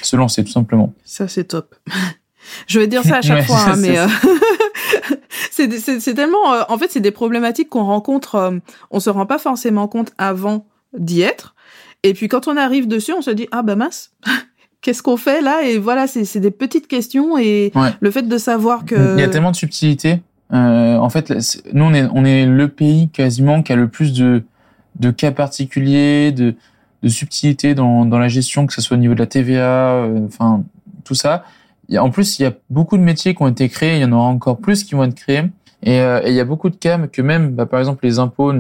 se lancer, tout simplement. Ça, c'est top. Je vais dire ça à chaque fois, hein, mais euh, c'est tellement... en fait, c'est des problématiques qu'on rencontre, on se rend pas forcément compte avant d'y être. Et puis quand on arrive dessus, on se dit, ah bah mince, qu'est-ce qu'on fait là Et voilà, c'est des petites questions et le fait de savoir que... Il y a tellement de subtilités. en fait, nous, on est, on est le pays quasiment qui a le plus de de cas particuliers, de, de subtilité dans, dans la gestion, que ce soit au niveau de la TVA, euh, enfin tout ça. en plus, il y a beaucoup de métiers qui ont été créés, il y en aura encore plus qui vont être créés. Et, euh, il y a beaucoup de cas que même, bah, par exemple, les impôts,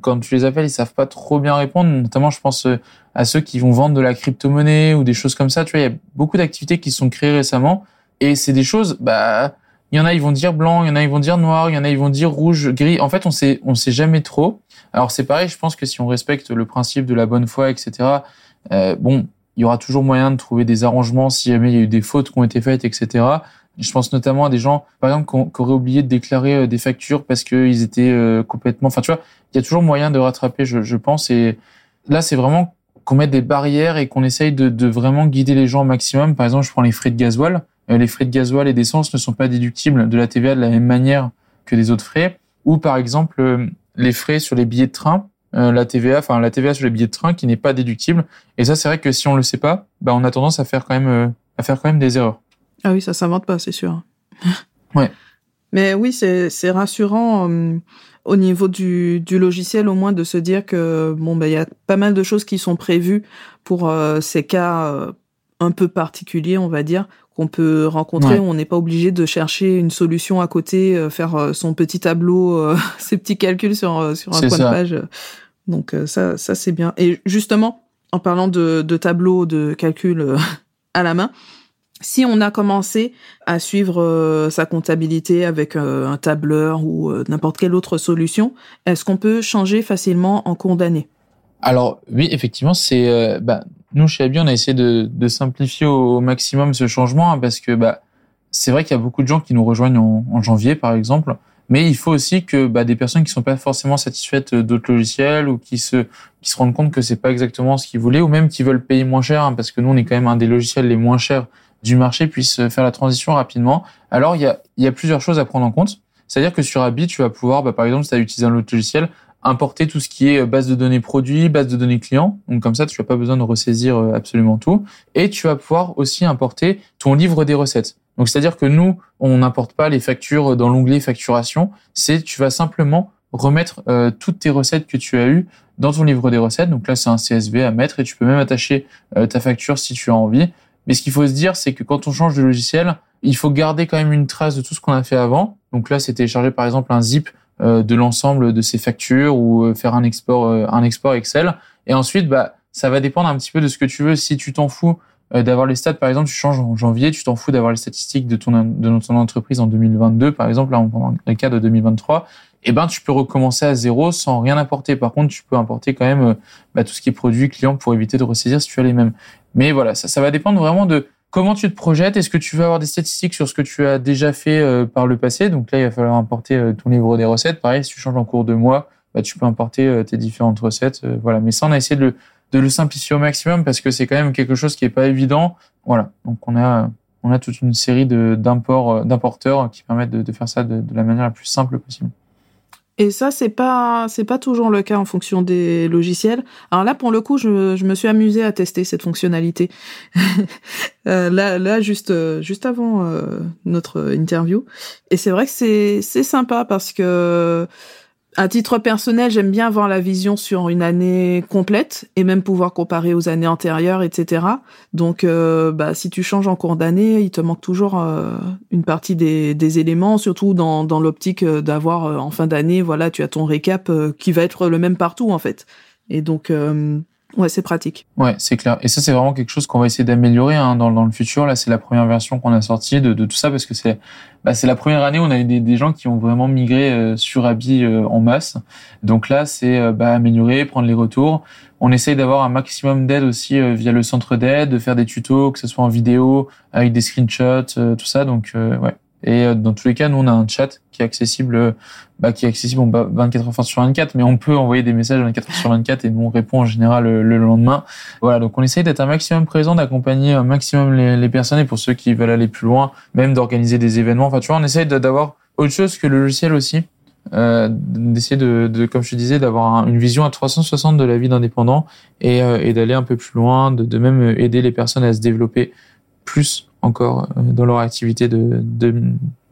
quand tu les appelles, ils savent pas trop bien répondre. Notamment, je pense euh, à ceux qui vont vendre de la crypto-monnaie ou des choses comme ça. Tu vois, il y a beaucoup d'activités qui sont créées récemment. Et c'est des choses, bah, il y en a, ils vont dire blanc, il y en a, ils vont dire noir, il y en a, ils vont dire rouge, gris. En fait, on sait, on sait jamais trop. Alors c'est pareil, je pense que si on respecte le principe de la bonne foi, etc. Euh, bon, il y aura toujours moyen de trouver des arrangements si jamais il y a eu des fautes qui ont été faites, etc. Je pense notamment à des gens, par exemple, qui, auraient oublié de déclarer euh, des factures parce qu'ils étaient euh, complètement. Enfin, tu vois, il y a toujours moyen de rattraper, je, je pense. Et là, c'est vraiment qu'on mette des barrières et qu'on essaye de, de, vraiment guider les gens au maximum. Par exemple, je prends les frais de gasoil. les frais de gasoil et d'essence ne sont pas déductibles de la TVA de la même manière que des autres frais. Ou par exemple, les frais sur les billets de train euh, la TVA, enfin la TVA sur les billets de train qui n'est pas déductible. Et ça, c'est vrai que si on le sait pas, bah, on a tendance à faire quand même, euh, à faire quand même des erreurs. Ah oui, ça s'invente pas, c'est sûr. ouais. Mais oui, c'est rassurant euh, au niveau du, du, logiciel au moins de se dire que bon bah il y a pas mal de choses qui sont prévues pour ces cas un peu particuliers, on va dire, qu'on peut rencontrer. On n'est pas obligé de chercher une solution à côté, euh, faire euh, son petit tableau, euh, ses petits calculs sur, sur un coin de page. Donc ça, ça c'est bien. Et justement, en parlant de, de tableau de calcul à la main, si on a commencé à suivre sa comptabilité avec un tableur ou n'importe quelle autre solution, est-ce qu'on peut changer facilement en cours d'année? Alors oui, effectivement, c'est bah, nous, chez Abi, on a essayé de, simplifier au, maximum ce changement hein, parce que bah, c'est vrai qu'il y a beaucoup de gens qui nous rejoignent en, en janvier, par exemple. Mais il faut aussi que bah, des personnes qui sont pas forcément satisfaites d'autres logiciels ou qui se qui se rendent compte que c'est pas exactement ce qu'ils voulaient ou même qui veulent payer moins cher hein, parce que nous on est quand même un des logiciels les moins chers du marché puissent faire la transition rapidement. Alors il y a il y a plusieurs choses à prendre en compte. C'est-à-dire que sur Abi, tu vas pouvoir, bah, par exemple, si tu as utilisé un autre logiciel, importer tout ce qui est euh, base de données produits, base de données clients. Donc comme ça, tu n'as pas besoin de ressaisir euh, absolument tout. Et tu vas pouvoir aussi importer ton livre des recettes. Donc c'est-à-dire que nous, on n'importe pas les factures dans l'onglet facturation. C'est tu vas simplement remettre euh, toutes tes recettes que tu as eues dans ton livre des recettes. Donc là, c'est un CSV à mettre et tu peux même attacher ta facture si tu as envie. Mais ce qu'il faut se dire, c'est que quand on change de logiciel, il faut garder quand même une trace de tout ce qu'on a fait avant. Donc là, c'est télécharger par exemple un zip euh, de l'ensemble de ces factures ou euh, faire un export, euh, un export Excel. Et ensuite, bah, ça va dépendre un petit peu de ce que tu veux. Si tu t'en fous d'avoir les stats, par exemple, tu changes en janvier, tu t'en fous d'avoir les statistiques de ton, de ton entreprise en 2022, par exemple, là, pendant le cas de 2023, eh ben, tu peux recommencer à zéro sans rien importer. Par contre, tu peux importer quand même bah, tout ce qui est produit client pour éviter de ressaisir si tu as les mêmes. Mais voilà, ça, ça va dépendre vraiment de Comment tu te projettes Est-ce que tu veux avoir des statistiques sur ce que tu as déjà fait euh, par le passé? Donc là, il va falloir importer euh, ton livre des recettes. Pareil, si tu changes en cours de mois, bah, tu peux importer euh, tes différentes recettes. voilà. Mais ça, on a essayé de le, de le simplifier au maximum parce que c'est quand même quelque chose qui est pas évident. Voilà. Donc on a on a toute une série de d'imports d'importeurs qui permettent de, faire ça de, la manière la plus simple possible. Et ça, c'est pas, c'est pas toujours le cas en fonction des logiciels. Alors là, pour le coup, je, je me suis amusée à tester cette fonctionnalité. euh, là, là, juste, juste avant euh, notre interview. Et c'est vrai que c'est, c'est sympa parce que à titre personnel, j'aime bien avoir la vision sur une année complète et même pouvoir comparer aux années antérieures, etc. Donc, euh, bah, si tu changes en cours d'année, il te manque toujours euh, une partie des, éléments, surtout dans, dans l'optique euh, d'avoir en fin d'année, voilà, tu as ton récap qui va être le même partout en fait. Et donc, Ouais, c'est pratique. Ouais, c'est clair. Et ça, c'est vraiment quelque chose qu'on va essayer d'améliorer hein, dans, dans le futur. Là, c'est la première version qu'on a sortie de, de tout ça parce que c'est bah, c'est la première année où on a eu des, des gens qui ont vraiment migré euh, sur Abi euh, en masse. Donc là, c'est euh, bah, améliorer, prendre les retours. On essaye d'avoir un maximum d'aide aussi via le centre d'aide, de faire des tutos, que ce soit en vidéo, avec des screenshots, tout ça. Donc ouais, et euh, dans tous les cas, nous, on a un chat qui est accessible, euh, bah, qui est accessible bon, 24 heures sur 24, mais on peut envoyer des messages 24 heures sur 24 et nous, on répond en général le, le lendemain. Voilà, donc on essaye d'être un maximum présent, d'accompagner un maximum les, les, personnes et pour ceux qui veulent aller plus loin, même d'organiser des événements. Enfin, tu vois, on essaye d'avoir autre chose que le logiciel aussi. Euh, d'essayer de, de, comme je te disais, d'avoir une vision à 360 de la vie d'indépendant et, euh, et d'aller un peu plus loin, de, de même aider les personnes à se développer plus encore euh, dans leur activité de,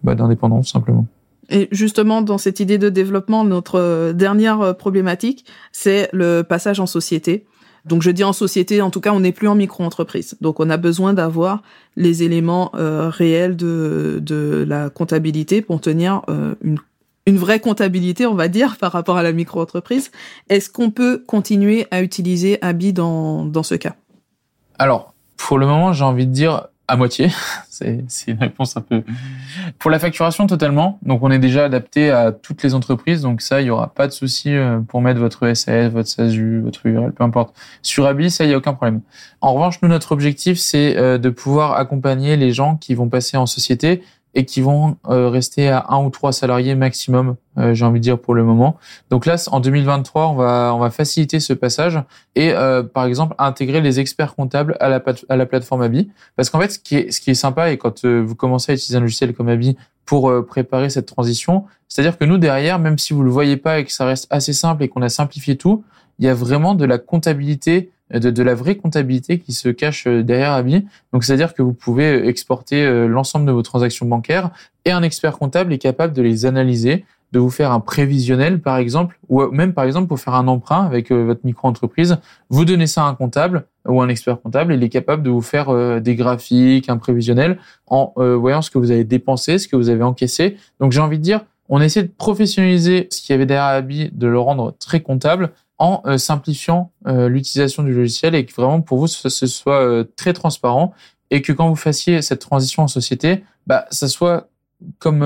bah, d'indépendance simplement. Et justement, dans cette idée de développement, notre euh, dernière euh, problématique, c'est le passage en société. Donc je dis en société, en tout cas, on n'est plus en micro-entreprise. Donc on a besoin d'avoir les éléments réels de, de la comptabilité pour tenir une, une vraie comptabilité, on va dire, par rapport à la micro-entreprise. Est-ce qu'on peut continuer à utiliser ABI dans, dans ce cas? Alors, pour le moment, j'ai envie de dire à moitié. C'est une réponse un peu. Pour la facturation, totalement. Donc, on est déjà adapté à toutes les entreprises. Donc, ça, il n'y aura pas de souci euh, pour mettre votre SAS, votre SASU, votre URL, peu importe. Sur Abi, ça, il n'y a aucun problème. En revanche, nous, notre objectif, c'est euh, de pouvoir accompagner les gens qui vont passer en société et qui vont euh, rester à un ou trois salariés maximum, euh, j'ai envie de dire pour le moment. Donc là, en 2023, on va on va faciliter ce passage et euh, par exemple intégrer les experts comptables à la à la plateforme Abi, parce qu'en fait, ce qui est ce qui est sympa et quand vous commencez à utiliser un logiciel comme Abi pour préparer cette transition. C'est-à-dire que nous derrière, même si vous le voyez pas et que ça reste assez simple et qu'on a simplifié tout, il y a vraiment de la comptabilité de, de, la vraie comptabilité qui se cache euh, derrière Abi. Donc, c'est-à-dire que vous pouvez euh, exporter euh, l'ensemble de vos transactions bancaires et un expert comptable est capable de les analyser, de vous faire un prévisionnel, par exemple, ou même, par exemple, pour faire un emprunt avec votre micro-entreprise, vous donnez ça à un comptable ou un expert comptable, il est capable de vous faire des graphiques, un prévisionnel en voyant ce que vous avez dépensé, ce que vous avez encaissé. Donc, j'ai envie de dire, on essaie de professionnaliser ce qu'il y avait derrière Abi, de le rendre très comptable en euh, simplifiant euh, l'utilisation du logiciel et que vraiment pour vous ce, soit euh, très transparent et que quand vous fassiez cette transition en société, bah ça soit comme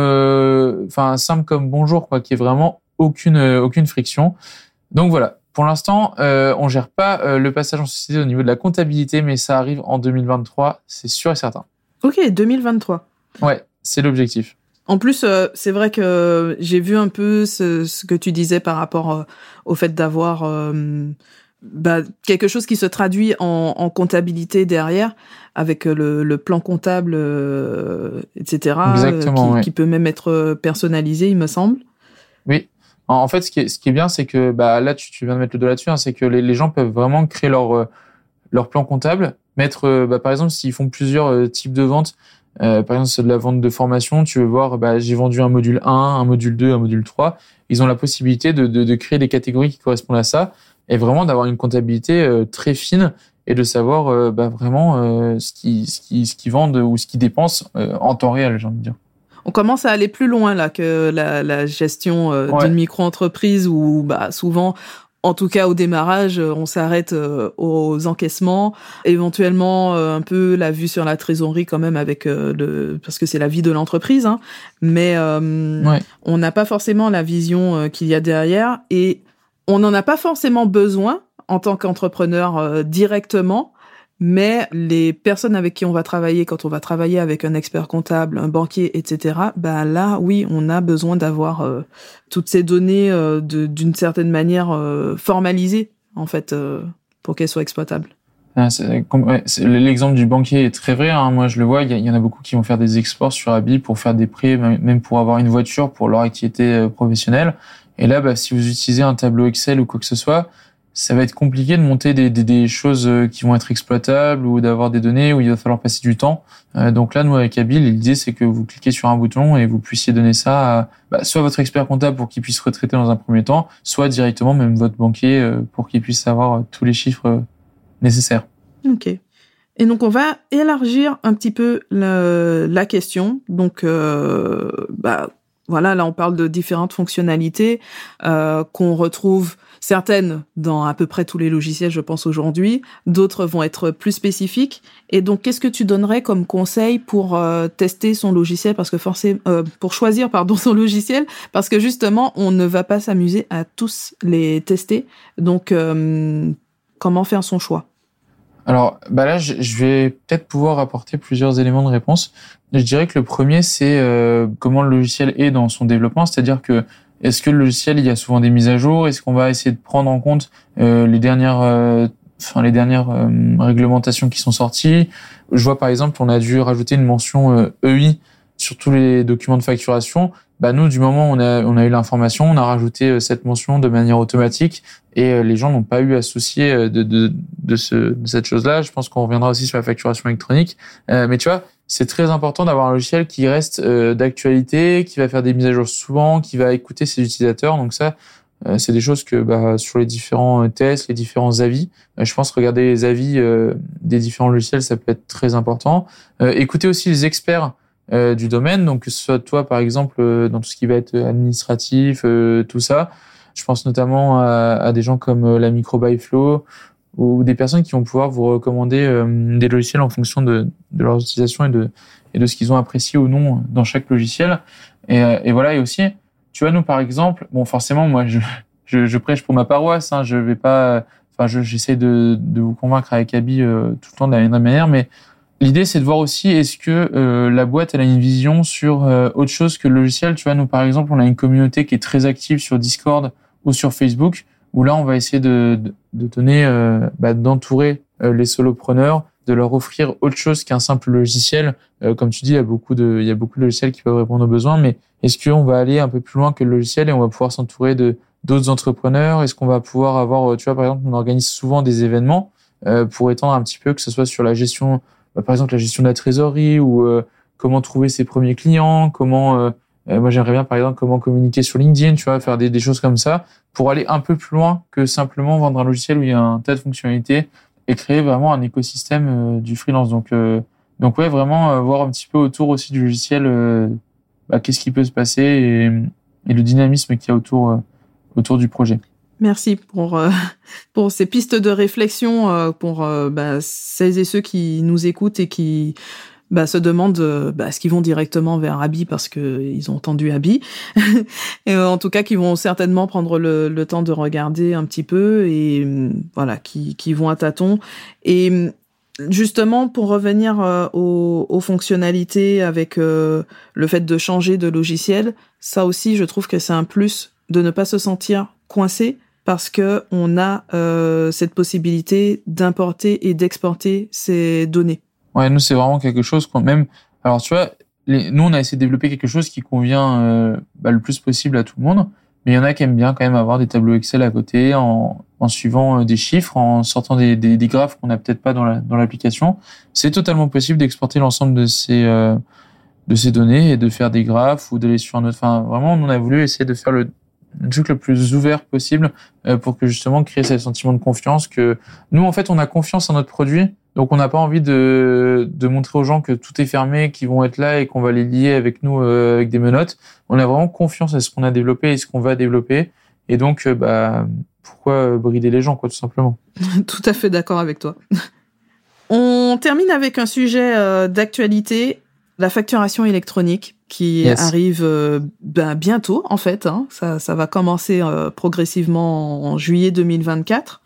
enfin simple comme bonjour quoi, qui est vraiment aucune aucune friction. Donc voilà. Pour l'instant, euh, on gère pas le passage en société au niveau de la comptabilité, mais ça arrive en 2023, c'est sûr et certain. Ok, 2023. Ouais, c'est l'objectif. En plus, euh, c'est vrai que j'ai vu un peu ce, que tu disais par rapport euh, au fait d'avoir euh, bah, quelque chose qui se traduit en, comptabilité derrière, avec le, plan comptable, etc., Exactement, qui, peut même être personnalisé, il me semble. Oui. En fait, ce qui est, ce qui est bien, c'est que bah, là, tu, viens de mettre le doigt là-dessus, hein, c'est que les, gens peuvent vraiment créer leur, leur plan comptable, mettre, bah, par exemple, s'ils font plusieurs types de ventes, euh, par exemple, c'est de la vente de formation. Tu veux voir, bah, j'ai vendu un module 1, un module 2, un module 3. Ils ont la possibilité de, de, de créer des catégories qui correspondent à ça et vraiment d'avoir une comptabilité euh, très fine et de savoir euh, bah, vraiment ce qu'ils ce qui, ce qui vendent ou ce qu'ils dépensent en temps réel, j'ai envie de dire. On commence à aller plus loin là que la, la gestion d'une micro-entreprise où bah, souvent en tout cas, au démarrage, euh, on s'arrête euh, aux encaissements, éventuellement euh, un peu la vue sur la trésorerie quand même avec le parce que c'est la vie de l'entreprise, hein. mais on n'a pas forcément la vision qu'il y a derrière et on n'en a pas forcément besoin en tant qu'entrepreneur directement mais les personnes avec qui on va travailler, quand on va travailler avec un expert comptable, un banquier, etc., bah là, oui, on a besoin d'avoir euh, toutes ces données euh, d'une certaine manière euh, formalisées, en fait, pour qu'elles soient exploitables. Ah, l'exemple du banquier est très vrai. Hein. Moi, je le vois. Il y, en a beaucoup qui vont faire des exports sur Abi pour faire des prêts, même pour avoir une voiture pour leur activité professionnelle. Et là, bah, si vous utilisez un tableau Excel ou quoi que ce soit, ça va être compliqué de monter des, des, choses euh, qui vont être exploitables ou d'avoir des données où il va falloir passer du temps. Euh, donc là, nous, avec Abil, l'idée, c'est que vous cliquez sur un bouton et vous puissiez donner ça à bah, soit votre expert comptable pour qu'il puisse retraiter dans un premier temps, soit directement même votre banquier euh, pour qu'il puisse savoir tous les chiffres nécessaires. Ok. Et donc, on va élargir un petit peu la, question. Donc, bah, voilà, là, on parle de différentes fonctionnalités qu'on retrouve certaines dans à peu près tous les logiciels, je pense aujourd'hui. D'autres vont être plus spécifiques. Et donc, qu'est-ce que tu donnerais comme conseil pour euh, tester son logiciel, parce que forcément, euh, pour choisir pardon son logiciel, parce que justement, on ne va pas s'amuser à tous les tester. Donc, euh, comment faire son choix? Alors bah là, je vais peut-être pouvoir apporter plusieurs éléments de réponse. Je dirais que le premier, c'est comment le logiciel est dans son développement, c'est-à-dire que est-ce que le logiciel, il y a souvent des mises à jour? Est-ce qu'on va essayer de prendre en compte euh, les dernières, euh, enfin les dernières euh, réglementations qui sont sorties? Je vois par exemple, on a dû rajouter une mention EI sur tous les documents de facturation. Bah nous, du moment où on a, on a eu l'information, on a rajouté cette mention de manière automatique et les gens n'ont pas eu à soucier de, de, de, ce, de cette chose-là. Je pense qu'on reviendra aussi sur la facturation électronique. mais tu vois, c'est très important d'avoir un logiciel qui reste euh, d'actualité, qui va faire des mises à jour souvent, qui va écouter ses utilisateurs. Donc ça, euh, c'est des choses que bah, sur les différents tests, les différents avis, euh, je pense regarder les avis des différents logiciels, ça peut être très important. écouter aussi les experts du domaine, donc que ce soit toi par exemple dans tout ce qui va être administratif, tout ça. Je pense notamment à, à des gens comme la Microbyflow ou des personnes qui vont pouvoir vous recommander euh, des logiciels en fonction de, de leur utilisation et de, et de ce qu'ils ont apprécié ou non dans chaque logiciel. Et, euh, et, voilà, et aussi, tu vois, nous par exemple, bon, forcément, moi, je, je, je prêche pour ma paroisse, hein, je vais pas, enfin, j'essaie de, de vous convaincre avec Abby euh, tout le temps de la même manière, mais l'idée, c'est de voir aussi est-ce que la boîte, elle a une vision sur autre chose que le logiciel. Tu vois, nous par exemple, on a une communauté qui est très active sur Discord ou sur Facebook où là, on va essayer de, de, donner, euh, bah, d'entourer euh, les solopreneurs de leur offrir autre chose qu'un simple logiciel. Euh, comme tu dis, il y a beaucoup de, il y a beaucoup de logiciels qui peuvent répondre aux besoins, mais est-ce qu'on va aller un peu plus loin que le logiciel et on va pouvoir s'entourer de d'autres entrepreneurs? Est-ce qu'on va pouvoir avoir, tu vois, par exemple, on organise souvent des événements euh, pour étendre un petit peu, que ce soit sur la gestion, bah, par exemple, la gestion de la trésorerie ou euh, comment trouver ses premiers clients, comment moi j'aimerais bien par exemple comment communiquer sur LinkedIn, tu vois, faire des, choses comme ça pour aller un peu plus loin que simplement vendre un logiciel où il y a un tas de fonctionnalités et créer vraiment un écosystème euh, du freelance. Donc, euh, donc ouais, vraiment euh, voir un petit peu autour aussi du logiciel, bah, qu'est-ce qui peut se passer et, et le dynamisme qu'il y a autour, autour du projet. Merci pour pour ces pistes de réflexion pour bah, celles et ceux qui nous écoutent et qui bah, se demandent euh, bah, est-ce qu'ils vont directement vers Abi parce que ils ont entendu Abi et euh, en tout cas qui vont certainement prendre le, le, temps de regarder un petit peu et mm, voilà qui, qui vont à tâtons. Et mm, justement pour revenir euh, aux, aux, fonctionnalités avec le fait de changer de logiciel ça aussi je trouve que c'est un plus de ne pas se sentir coincé parce que on a cette possibilité d'importer et d'exporter ces données Ouais, nous, c'est vraiment quelque chose qu'on même. Alors, tu vois, les... nous, on a essayé de développer quelque chose qui convient euh, bah, le plus possible à tout le monde. Mais il y en a qui aiment bien quand même avoir des tableaux Excel à côté en, en suivant euh, des chiffres, en sortant des, des, des graphes qu'on n'a peut-être pas dans l'application. La, dans c'est totalement possible d'exporter l'ensemble de ces euh, de ces données et de faire des graphes ou d'aller sur un autre. Enfin, vraiment, on a voulu essayer de faire le truc le plus ouvert possible euh, pour que justement créer ce sentiment de confiance que nous en fait on a confiance en notre produit donc on n'a pas envie de, de montrer aux gens que tout est fermé, qu'ils vont être là et qu'on va les lier avec nous euh, avec des menottes. On a vraiment confiance à ce qu'on a développé et ce qu'on va développer. Et donc, euh, bah, pourquoi brider les gens, quoi, tout simplement Tout à fait d'accord avec toi. On termine avec un sujet euh, d'actualité, la facturation électronique qui arrive ben, bientôt en fait. Hein. Ça, ça va commencer progressivement en juillet 2024.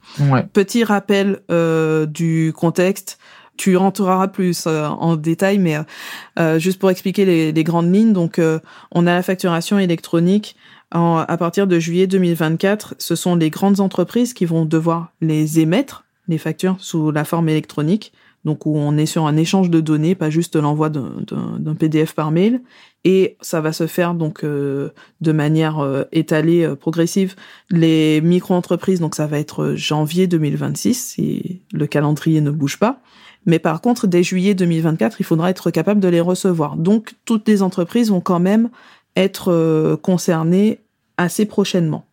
Petit rappel euh, du contexte. Tu rentreras plus euh, en détail, mais euh, juste pour expliquer les, les, grandes lignes. Donc, on a la facturation électronique en, à partir de juillet 2024. Ce sont les grandes entreprises qui vont devoir les émettre, les factures, sous la forme électronique donc où on est sur un échange de données, pas juste l'envoi d'un PDF par mail. Et ça va se faire donc euh, de manière euh, étalée, euh, progressive. Les micro-entreprises, donc ça va être janvier 2026 si le calendrier ne bouge pas. Mais par contre, dès juillet 2024, il faudra être capable de les recevoir. Donc toutes les entreprises vont quand même être concernées assez prochainement.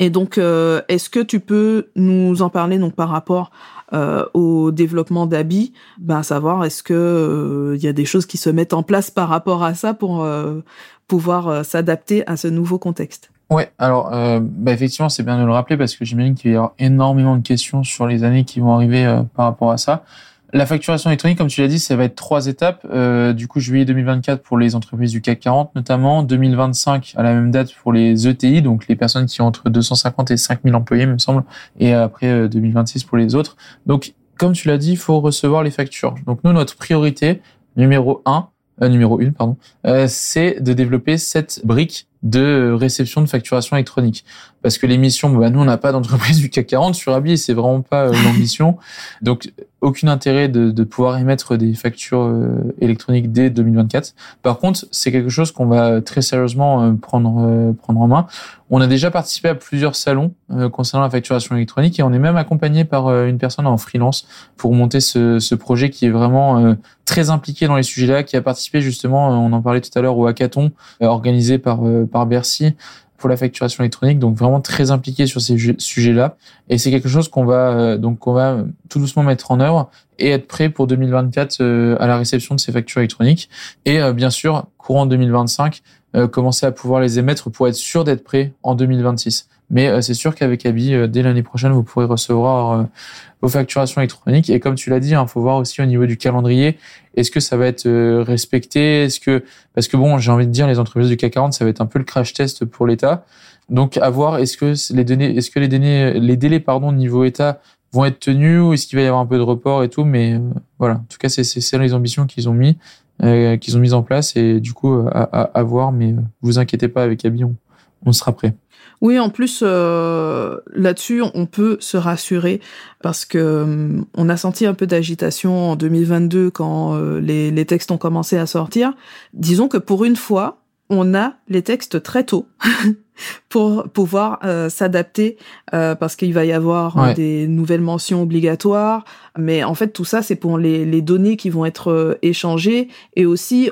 Et donc, est-ce que tu peux nous en parler donc par rapport euh, au développement d'Abi, ben savoir est-ce que il euh, y a des choses qui se mettent en place par rapport à ça pour euh, pouvoir s'adapter à ce nouveau contexte? Ouais, alors bah effectivement, c'est bien de le rappeler parce que j'imagine qu'il va y avoir énormément de questions sur les années qui vont arriver par rapport à ça. La facturation électronique, comme tu l'as dit, ça va être trois étapes. Euh, du coup, juillet 2024 pour les entreprises du CAC 40 notamment, 2025 à la même date pour les ETI, donc les personnes qui ont entre 250 et 5000 employés, me semble, et après 2026 euh, pour les autres. Donc, comme tu l'as dit, il faut recevoir les factures. Donc nous, notre priorité numéro 1, euh, numéro 1, pardon, euh, c'est de développer cette brique de réception de facturation électronique. Parce que l'émission, bah, nous, on n'a pas d'entreprise du CAC 40 sur Abi, c'est vraiment pas euh, l'ambition. Donc, aucun intérêt de, de, pouvoir émettre des factures euh, électroniques dès 2024. Par contre, c'est quelque chose qu'on va très sérieusement euh, prendre prendre en main. On a déjà participé à plusieurs salons concernant la facturation électronique et on est même accompagné par une personne en freelance pour monter ce, ce projet qui est vraiment très impliqué dans les sujets-là, qui a participé justement, on en parlait tout à l'heure, au hackathon organisé par par Bercy pour la facturation électronique, donc vraiment très impliqué sur ces sujets-là. Et c'est quelque chose qu'on va euh, donc qu'on va tout doucement mettre en œuvre et être prêt pour 2024 euh, à la réception de ces factures électroniques. Et euh, bien sûr, courant 2025, commencer à pouvoir les émettre pour être sûr d'être prêt en 2026. Mais c'est sûr qu'avec Abi, dès l'année prochaine, vous pourrez recevoir vos facturations électroniques. Et comme tu l'as dit, il hein, faut voir aussi au niveau du calendrier, est-ce que ça va être euh, respecté? Est-ce que parce que bon, j'ai envie de dire, les entreprises du CAC 40, ça va être un peu le crash test pour l'État. Donc à voir, est-ce que les données, est-ce que les données, les délais pardon niveau État vont être tenus ou est-ce qu'il va y avoir un peu de report et tout? Mais euh, voilà, en tout cas, c'est c'est les ambitions qu'ils ont mis, euh, qu'ils ont mis en place et du coup à, à, à voir. Mais vous inquiétez pas avec Abi, on, on sera prêt. Oui, en plus euh, là-dessus, on peut se rassurer parce que euh, on a senti un peu d'agitation en 2022 quand euh, les, les textes ont commencé à sortir. Disons que pour une fois, on a les textes très tôt pour pouvoir s'adapter parce qu'il va y avoir des nouvelles mentions obligatoires. Mais en fait, tout ça, c'est pour les, les, données qui vont être échangées et aussi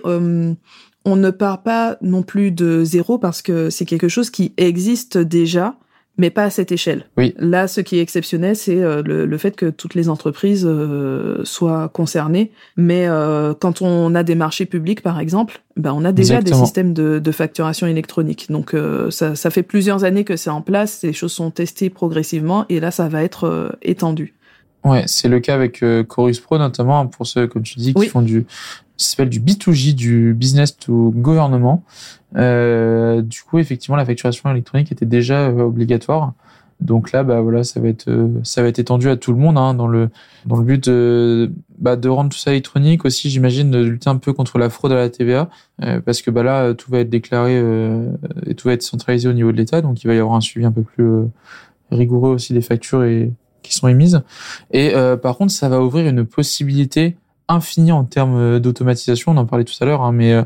on ne part pas non plus de zéro parce que c'est quelque chose qui existe déjà, mais pas à cette échelle. Oui. Là, ce qui est exceptionnel, c'est euh, le, fait que toutes les entreprises euh, soient concernées. Mais euh, quand on a des marchés publics, par exemple, ben, on a déjà des systèmes de, facturation électronique. Donc, ça, ça, fait plusieurs années que c'est en place. Les choses sont testées progressivement et là, ça va être étendu. Ouais, c'est le cas avec Chorus Pro notamment pour ceux, comme tu dis, qui font du ça s'appelle du B2J, du business to gouvernement. Euh, du coup, effectivement, la facturation électronique était déjà euh, obligatoire. Donc là, bah voilà, ça va être euh, ça va être étendu à tout le monde hein, dans le dans le but de bah, de rendre tout ça électronique aussi, j'imagine, de lutter un peu contre la fraude à la TVA, euh, parce que bah là, tout va être déclaré et tout va être centralisé au niveau de l'État, donc il va y avoir un suivi un peu plus rigoureux aussi des factures et qui sont émises. Et par contre, ça va ouvrir une possibilité infini en termes euh, d'automatisation. On en parlait tout à l'heure, hein, mais euh,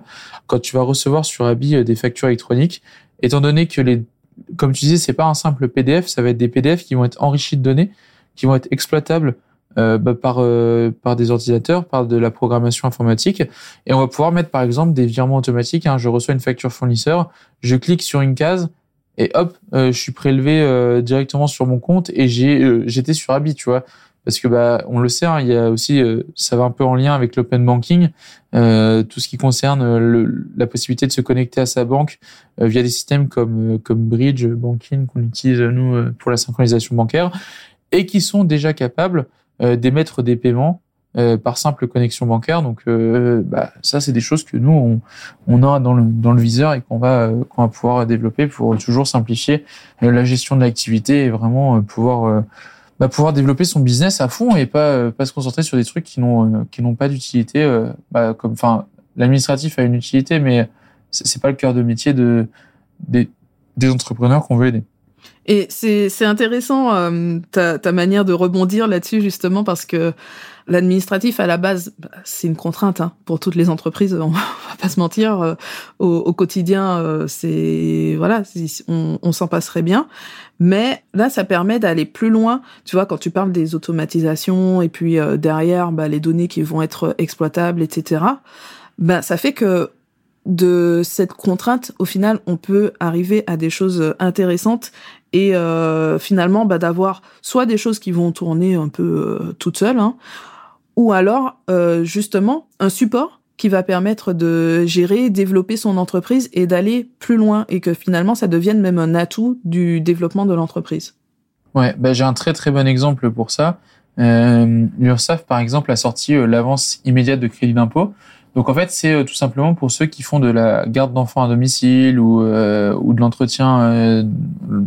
quand tu vas recevoir sur Abi euh, des factures électroniques, étant donné que les, comme tu disais, c'est pas un simple PDF, ça va être des PDF qui vont être enrichis de données, qui vont être exploitables euh, bah, par par des ordinateurs, par de la programmation informatique, et on va pouvoir mettre par exemple des virements automatiques. Hein, je reçois une facture fournisseur, je clique sur une case et hop, je suis prélevé directement sur mon compte et j'ai j'étais sur Abi, tu vois parce que bah on le sait, hein, il y a aussi euh, ça va un peu en lien avec l'open banking, euh, tout ce qui concerne euh, le, la possibilité de se connecter à sa banque euh, via des systèmes comme comme Bridge Banking qu'on utilise nous pour la synchronisation bancaire et qui sont déjà capables d'émettre des paiements par simple connexion bancaire. Donc bah, ça c'est des choses que nous on, on a dans le dans le viseur et qu'on va qu'on va pouvoir développer pour toujours simplifier la gestion de l'activité et vraiment pouvoir bah, pouvoir développer son business à fond et pas euh, pas se concentrer sur des trucs qui n'ont euh, qui n'ont pas d'utilité euh, bah, comme enfin l'administratif a une utilité mais c'est pas le cœur de métier de des, des entrepreneurs qu'on veut aider. Et c'est intéressant ta, ta manière de rebondir là-dessus justement parce que l'administratif à la base bah, c'est une contrainte hein, pour toutes les entreprises on va pas se mentir au, au, quotidien c'est voilà on, on s'en passerait bien mais là, ça permet d'aller plus loin. Tu vois, quand tu parles des automatisations et puis euh, derrière, bah, les données qui vont être exploitables, etc. Ben, ça fait que de cette contrainte, au final, on peut arriver à des choses intéressantes et euh, finalement bah, d'avoir soit des choses qui vont tourner un peu euh, toutes seules, hein, ou alors justement un support qui va permettre de gérer, développer son entreprise et d'aller plus loin et que finalement ça devienne même un atout du développement de l'entreprise. Ouais, bah j'ai un très très bon exemple pour ça. Euh, L'URSSAF par exemple a sorti euh, l'avance immédiate de crédit d'impôt. Donc en fait c'est euh, tout simplement pour ceux qui font de la garde d'enfants à domicile ou euh, ou de l'entretien, euh,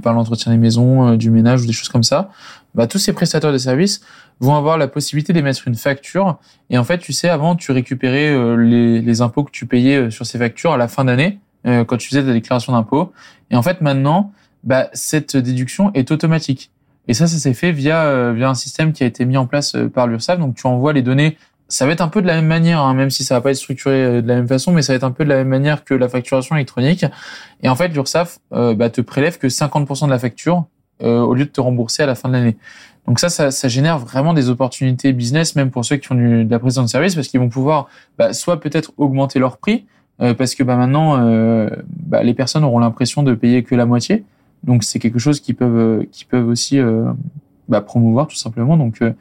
par l'entretien des maisons, du ménage ou des choses comme ça. Bah, tous ces prestataires de services vont avoir la possibilité d'émettre une facture. Et en fait, tu sais, avant, tu récupérais euh, les, les, impôts que tu payais euh, sur ces factures à la fin d'année, euh, quand tu faisais ta déclaration d'impôt. Et en fait, maintenant, bah, cette déduction est automatique. Et ça, ça s'est fait via, via un système qui a été mis en place par l'URSSAF. Donc, tu envoies les données. Ça va être un peu de la même manière, hein, même si ça va pas être structuré de la même façon, mais ça va être un peu de la même manière que la facturation électronique. Et en fait, l'URSSAF bah, te prélève que 50% de la facture au lieu de te rembourser à la fin de l'année. Donc ça, ça, génère vraiment des opportunités business, même pour ceux qui font de la présence de service, parce qu'ils vont pouvoir bah, soit peut-être augmenter leur prix, euh, parce que bah, maintenant, euh, bah, les personnes auront l'impression de payer que la moitié. Donc c'est quelque chose qu'ils peuvent, euh, qui peuvent aussi euh, promouvoir tout simplement. Donc euh,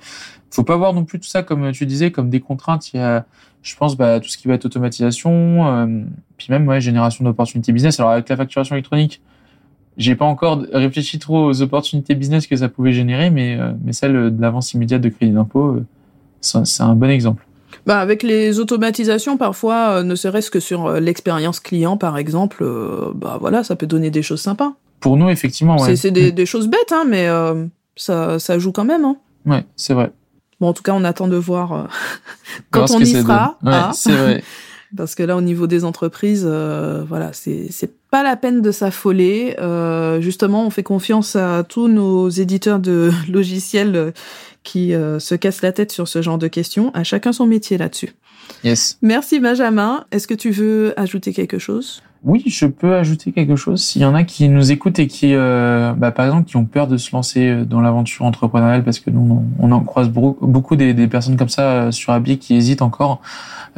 faut pas voir non plus tout ça comme tu disais, comme des contraintes. Il y a, je pense, tout ce qui va être automatisation, puis même ouais, génération d'opportunités business. Alors avec la facturation électronique, j'ai pas encore réfléchi trop aux opportunités business que ça pouvait générer, mais, euh, mais celle de l'avance immédiate de crédit d'impôt, euh, c'est un bon exemple. Bah avec les automatisations, parfois, euh, ne serait-ce que sur l'expérience client, par exemple, bah voilà, ça peut donner des choses sympas. Pour nous, effectivement, ouais. C'est des, mm. des, choses bêtes, hein, mais ça, ça joue quand même. Hein. Ouais, c'est vrai. Bon, en tout cas, on attend de voir quand on y sera. Ouais, c'est vrai. Parce que là, au niveau des entreprises, euh, voilà, c'est c'est pas la peine de s'affoler. Euh, justement, on fait confiance à tous nos éditeurs de logiciels qui euh, se cassent la tête sur ce genre de questions. À chacun son métier là-dessus. Yes. Merci Benjamin. Est-ce que tu veux ajouter quelque chose? Oui, je peux ajouter quelque chose. S'il y en a qui nous écoutent et qui, euh, bah, par exemple, qui ont peur de se lancer dans l'aventure entrepreneuriale, parce que nous, on en croise beaucoup des, des personnes comme ça sur Abi qui hésitent encore,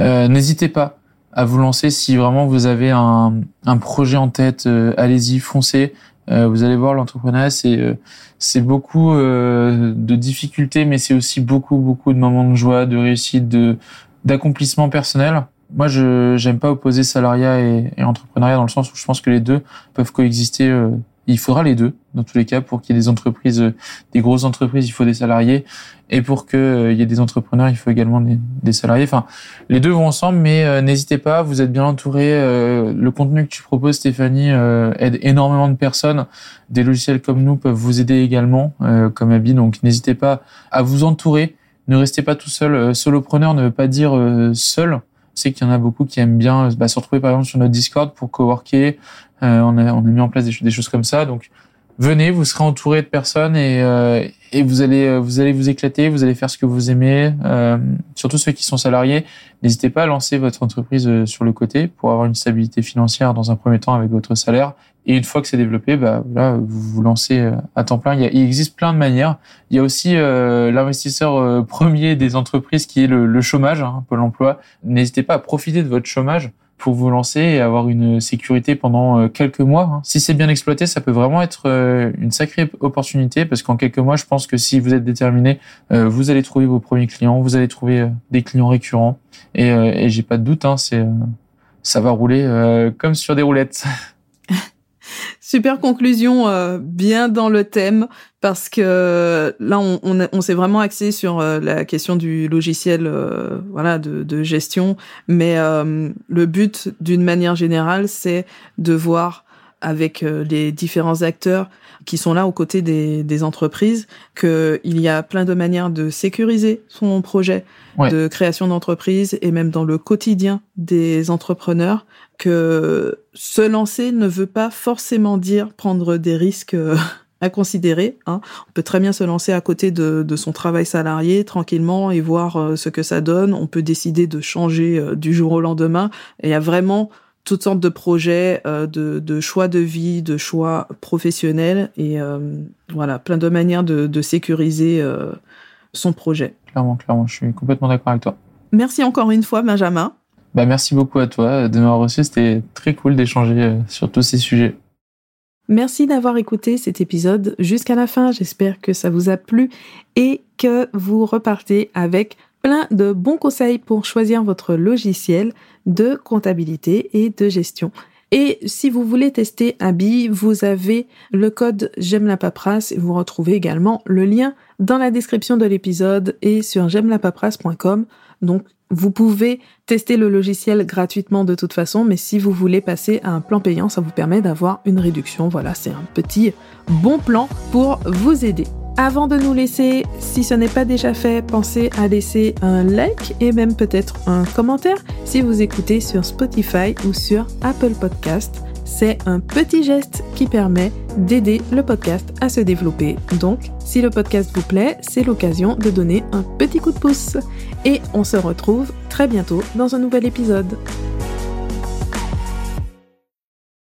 euh, n'hésitez pas à vous lancer si vraiment vous avez un, un projet en tête. Euh, allez-y, foncez. Euh, vous allez voir, l'entrepreneuriat, c'est euh, c'est beaucoup de difficultés, mais c'est aussi beaucoup beaucoup de moments de joie, de réussite, de d'accomplissement personnel. Moi, je j'aime pas opposer salariat et, et, entrepreneuriat dans le sens où je pense que les deux peuvent coexister. Il faudra les deux dans tous les cas pour qu'il y ait des entreprises, des grosses entreprises, il faut des salariés et pour qu'il euh, y ait des entrepreneurs, il faut également des, salariés. Enfin, les deux vont ensemble, mais euh, n'hésitez pas, vous êtes bien entouré. Euh, le contenu que tu proposes, Stéphanie, aide énormément de personnes. Des logiciels comme nous peuvent vous aider également, comme Abi. Donc, n'hésitez pas à vous entourer. Ne restez pas tout seul. solopreneur ne veut pas dire seul. Je sais qu'il y en a beaucoup qui aiment bien bah, se retrouver par exemple sur notre Discord pour coworker. On, a, on a mis en place des, choses comme ça. Donc, venez, vous serez entouré de personnes et, euh, et vous allez euh, vous allez vous éclater, vous allez faire ce que vous aimez. Euh, surtout ceux qui sont salariés, n'hésitez pas à lancer votre entreprise euh, sur le côté pour avoir une stabilité financière dans un premier temps avec votre salaire. Et une fois que c'est développé, bah vous vous lancez à temps plein. Il, y a, il existe plein de manières. Il y a aussi euh, l'investisseur premier des entreprises qui est le, le chômage, hein, Pôle Emploi. N'hésitez pas à profiter de votre chômage pour vous lancer et avoir une sécurité pendant euh, quelques mois. Hein. Si c'est bien exploité, ça peut vraiment être euh, une sacrée opportunité parce qu'en quelques mois, je pense que si vous êtes déterminé, euh, vous allez trouver vos premiers clients, vous allez trouver des clients récurrents et, j'ai pas de doute, hein, c'est ça va rouler comme sur des roulettes. Super conclusion, bien dans le thème, parce que là, on, on, on s'est vraiment axé sur euh, la question du logiciel, euh, voilà, de, de, gestion. Mais le but, d'une manière générale, c'est de voir avec les différents acteurs qui sont là aux côtés des, des entreprises qu'il y a plein de manières de sécuriser son projet ouais. de création d'entreprise et même dans le quotidien des entrepreneurs que se lancer ne veut pas forcément dire prendre des risques euh, à considérer. Hein. On peut très bien se lancer à côté de, de son travail salarié tranquillement et voir euh, ce que ça donne. On peut décider de changer euh, du jour au lendemain. Et il y a vraiment toutes sortes de projets, de, de, choix de vie, de choix professionnels et voilà, plein de manières de, de sécuriser son projet. Clairement, clairement, je suis complètement d'accord avec toi. Merci encore une fois, Benjamin. Bah, merci beaucoup à toi de m'avoir reçu. C'était très cool d'échanger euh, sur tous ces sujets. Merci d'avoir écouté cet épisode jusqu'à la fin. J'espère que ça vous a plu et que vous repartez avec plein de bons conseils pour choisir votre logiciel de comptabilité et de gestion. Et si vous voulez tester Abi, vous avez le code J'aime la paperasse et vous retrouvez également le lien dans la description de l'épisode et sur j'aime la paperasse.com. Donc vous pouvez tester le logiciel gratuitement de toute façon, mais si vous voulez passer à un plan payant, ça vous permet d'avoir une réduction. Voilà, c'est un petit bon plan pour vous aider. Avant de nous laisser, si ce n'est pas déjà fait, pensez à laisser un like et même peut-être un commentaire si vous écoutez sur Spotify ou sur Apple Podcast. C'est un petit geste qui permet d'aider le podcast à se développer. Donc, si le podcast vous plaît, c'est l'occasion de donner un petit coup de pouce. Et on se retrouve très bientôt dans un nouvel épisode.